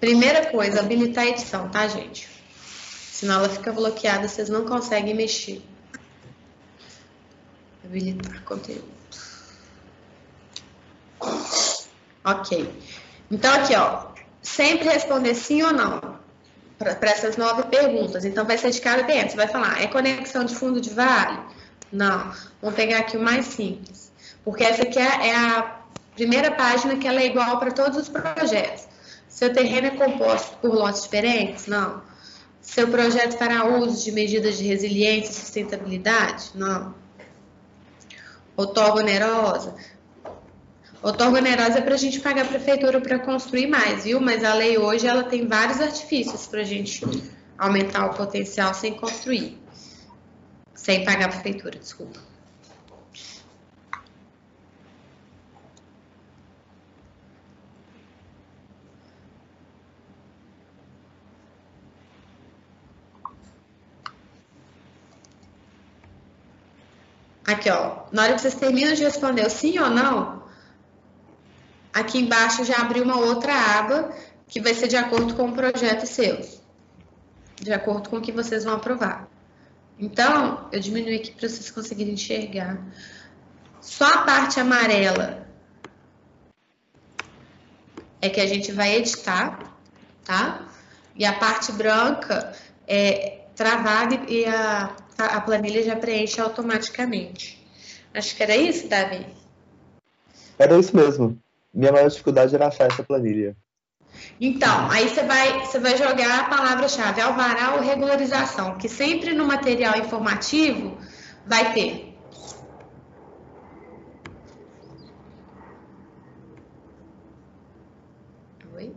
Primeira coisa, habilitar a edição, tá, gente? Senão ela fica bloqueada, vocês não conseguem mexer. Habilitar conteúdo. Ok. Então, aqui, ó. Sempre responder sim ou não para essas nove perguntas. Então, vai ser de cada dentro. Você vai falar, é conexão de fundo de vale? Não. Vamos pegar aqui o mais simples. Porque essa aqui é, é a primeira página que ela é igual para todos os projetos. Seu terreno é composto por lotes diferentes? Não. Seu projeto fará uso de medidas de resiliência e sustentabilidade? Não. Outorga onerosa? Outorga onerosa é para a gente pagar a prefeitura para construir mais, viu? Mas a lei hoje ela tem vários artifícios para a gente aumentar o potencial sem construir. Sem pagar a prefeitura, desculpa. Aqui, ó. Na hora que vocês terminam de responder o sim ou não, aqui embaixo já abriu uma outra aba que vai ser de acordo com o projeto seu. De acordo com o que vocês vão aprovar. Então, eu diminui aqui para vocês conseguirem enxergar. Só a parte amarela é que a gente vai editar, tá? E a parte branca é travada e a, a planilha já preenche automaticamente. Acho que era isso, Davi? Era isso mesmo. Minha maior dificuldade era achar essa planilha. Então, aí você vai, você vai jogar a palavra-chave alvará ou regularização, que sempre no material informativo vai ter. Oi?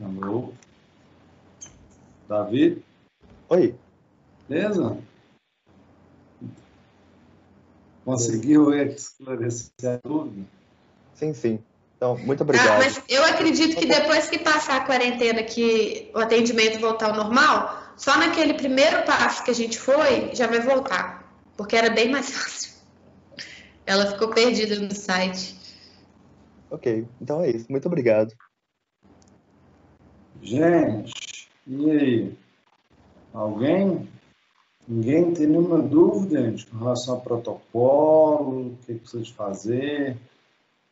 Alô? Davi? Oi. Beleza? Conseguiu esclarecer a dúvida? Sim, sim. Então, muito obrigado. Ah, mas eu acredito que depois que passar a quarentena, que o atendimento voltar ao normal, só naquele primeiro passo que a gente foi, já vai voltar. Porque era bem mais fácil. Ela ficou perdida no site. Ok, então é isso. Muito obrigado. Gente, e aí? Alguém? Ninguém tem nenhuma dúvida gente, com relação ao protocolo, o que precisa de fazer?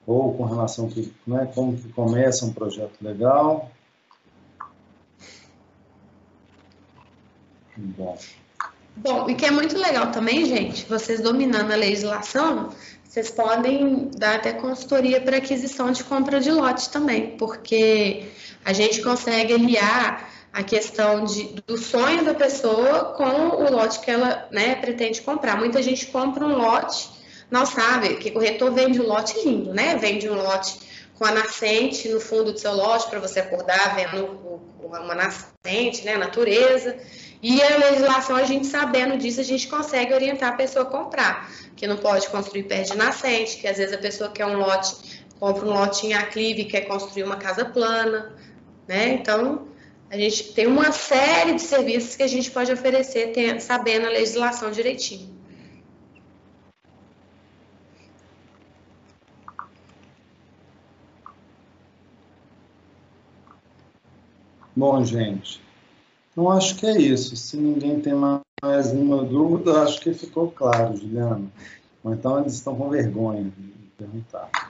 ou com relação a que, né, como que começa um projeto legal. Bom. Bom, e que é muito legal também, gente, vocês dominando a legislação, vocês podem dar até consultoria para aquisição de compra de lote também, porque a gente consegue aliar a questão de, do sonho da pessoa com o lote que ela né, pretende comprar. Muita gente compra um lote não sabe que corretor vende um lote lindo, né? Vende um lote com a nascente no fundo do seu lote para você acordar vendo uma nascente, né? Natureza. E a legislação, a gente sabendo disso, a gente consegue orientar a pessoa a comprar, que não pode construir perto de nascente, que às vezes a pessoa quer um lote, compra um lote em aclive, quer construir uma casa plana, né? Então, a gente tem uma série de serviços que a gente pode oferecer sabendo a legislação direitinho. Bom, gente, então acho que é isso. Se ninguém tem mais nenhuma dúvida, acho que ficou claro, Juliana. Ou então eles estão com vergonha de perguntar.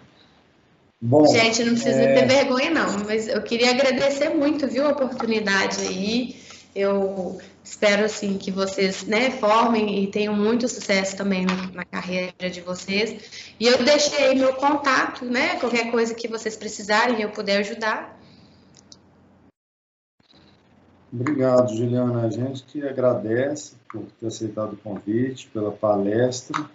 Bom, gente, não precisa é... ter vergonha, não, mas eu queria agradecer muito, viu, a oportunidade aí. Eu espero, assim, que vocês, né, formem e tenham muito sucesso também na carreira de vocês. E eu deixei meu contato, né, qualquer coisa que vocês precisarem, eu puder ajudar. Obrigado, Juliana. A gente que agradece por ter aceitado o convite, pela palestra.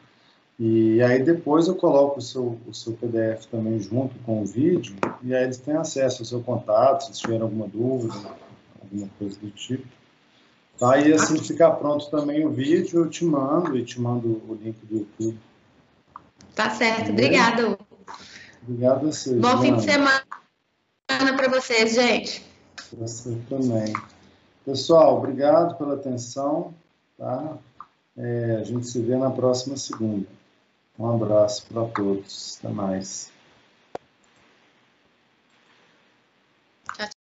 E aí depois eu coloco o seu, o seu PDF também junto com o vídeo, e aí eles têm acesso ao seu contato, se tiverem alguma dúvida, alguma coisa do tipo. Tá? E assim ficar pronto também o vídeo, eu te mando e te mando o link do YouTube. Tá certo, obrigado. Obrigado a vocês. Bom fim de semana para vocês, gente. Para você também. Pessoal, obrigado pela atenção. Tá? É, a gente se vê na próxima segunda. Um abraço para todos. Até mais.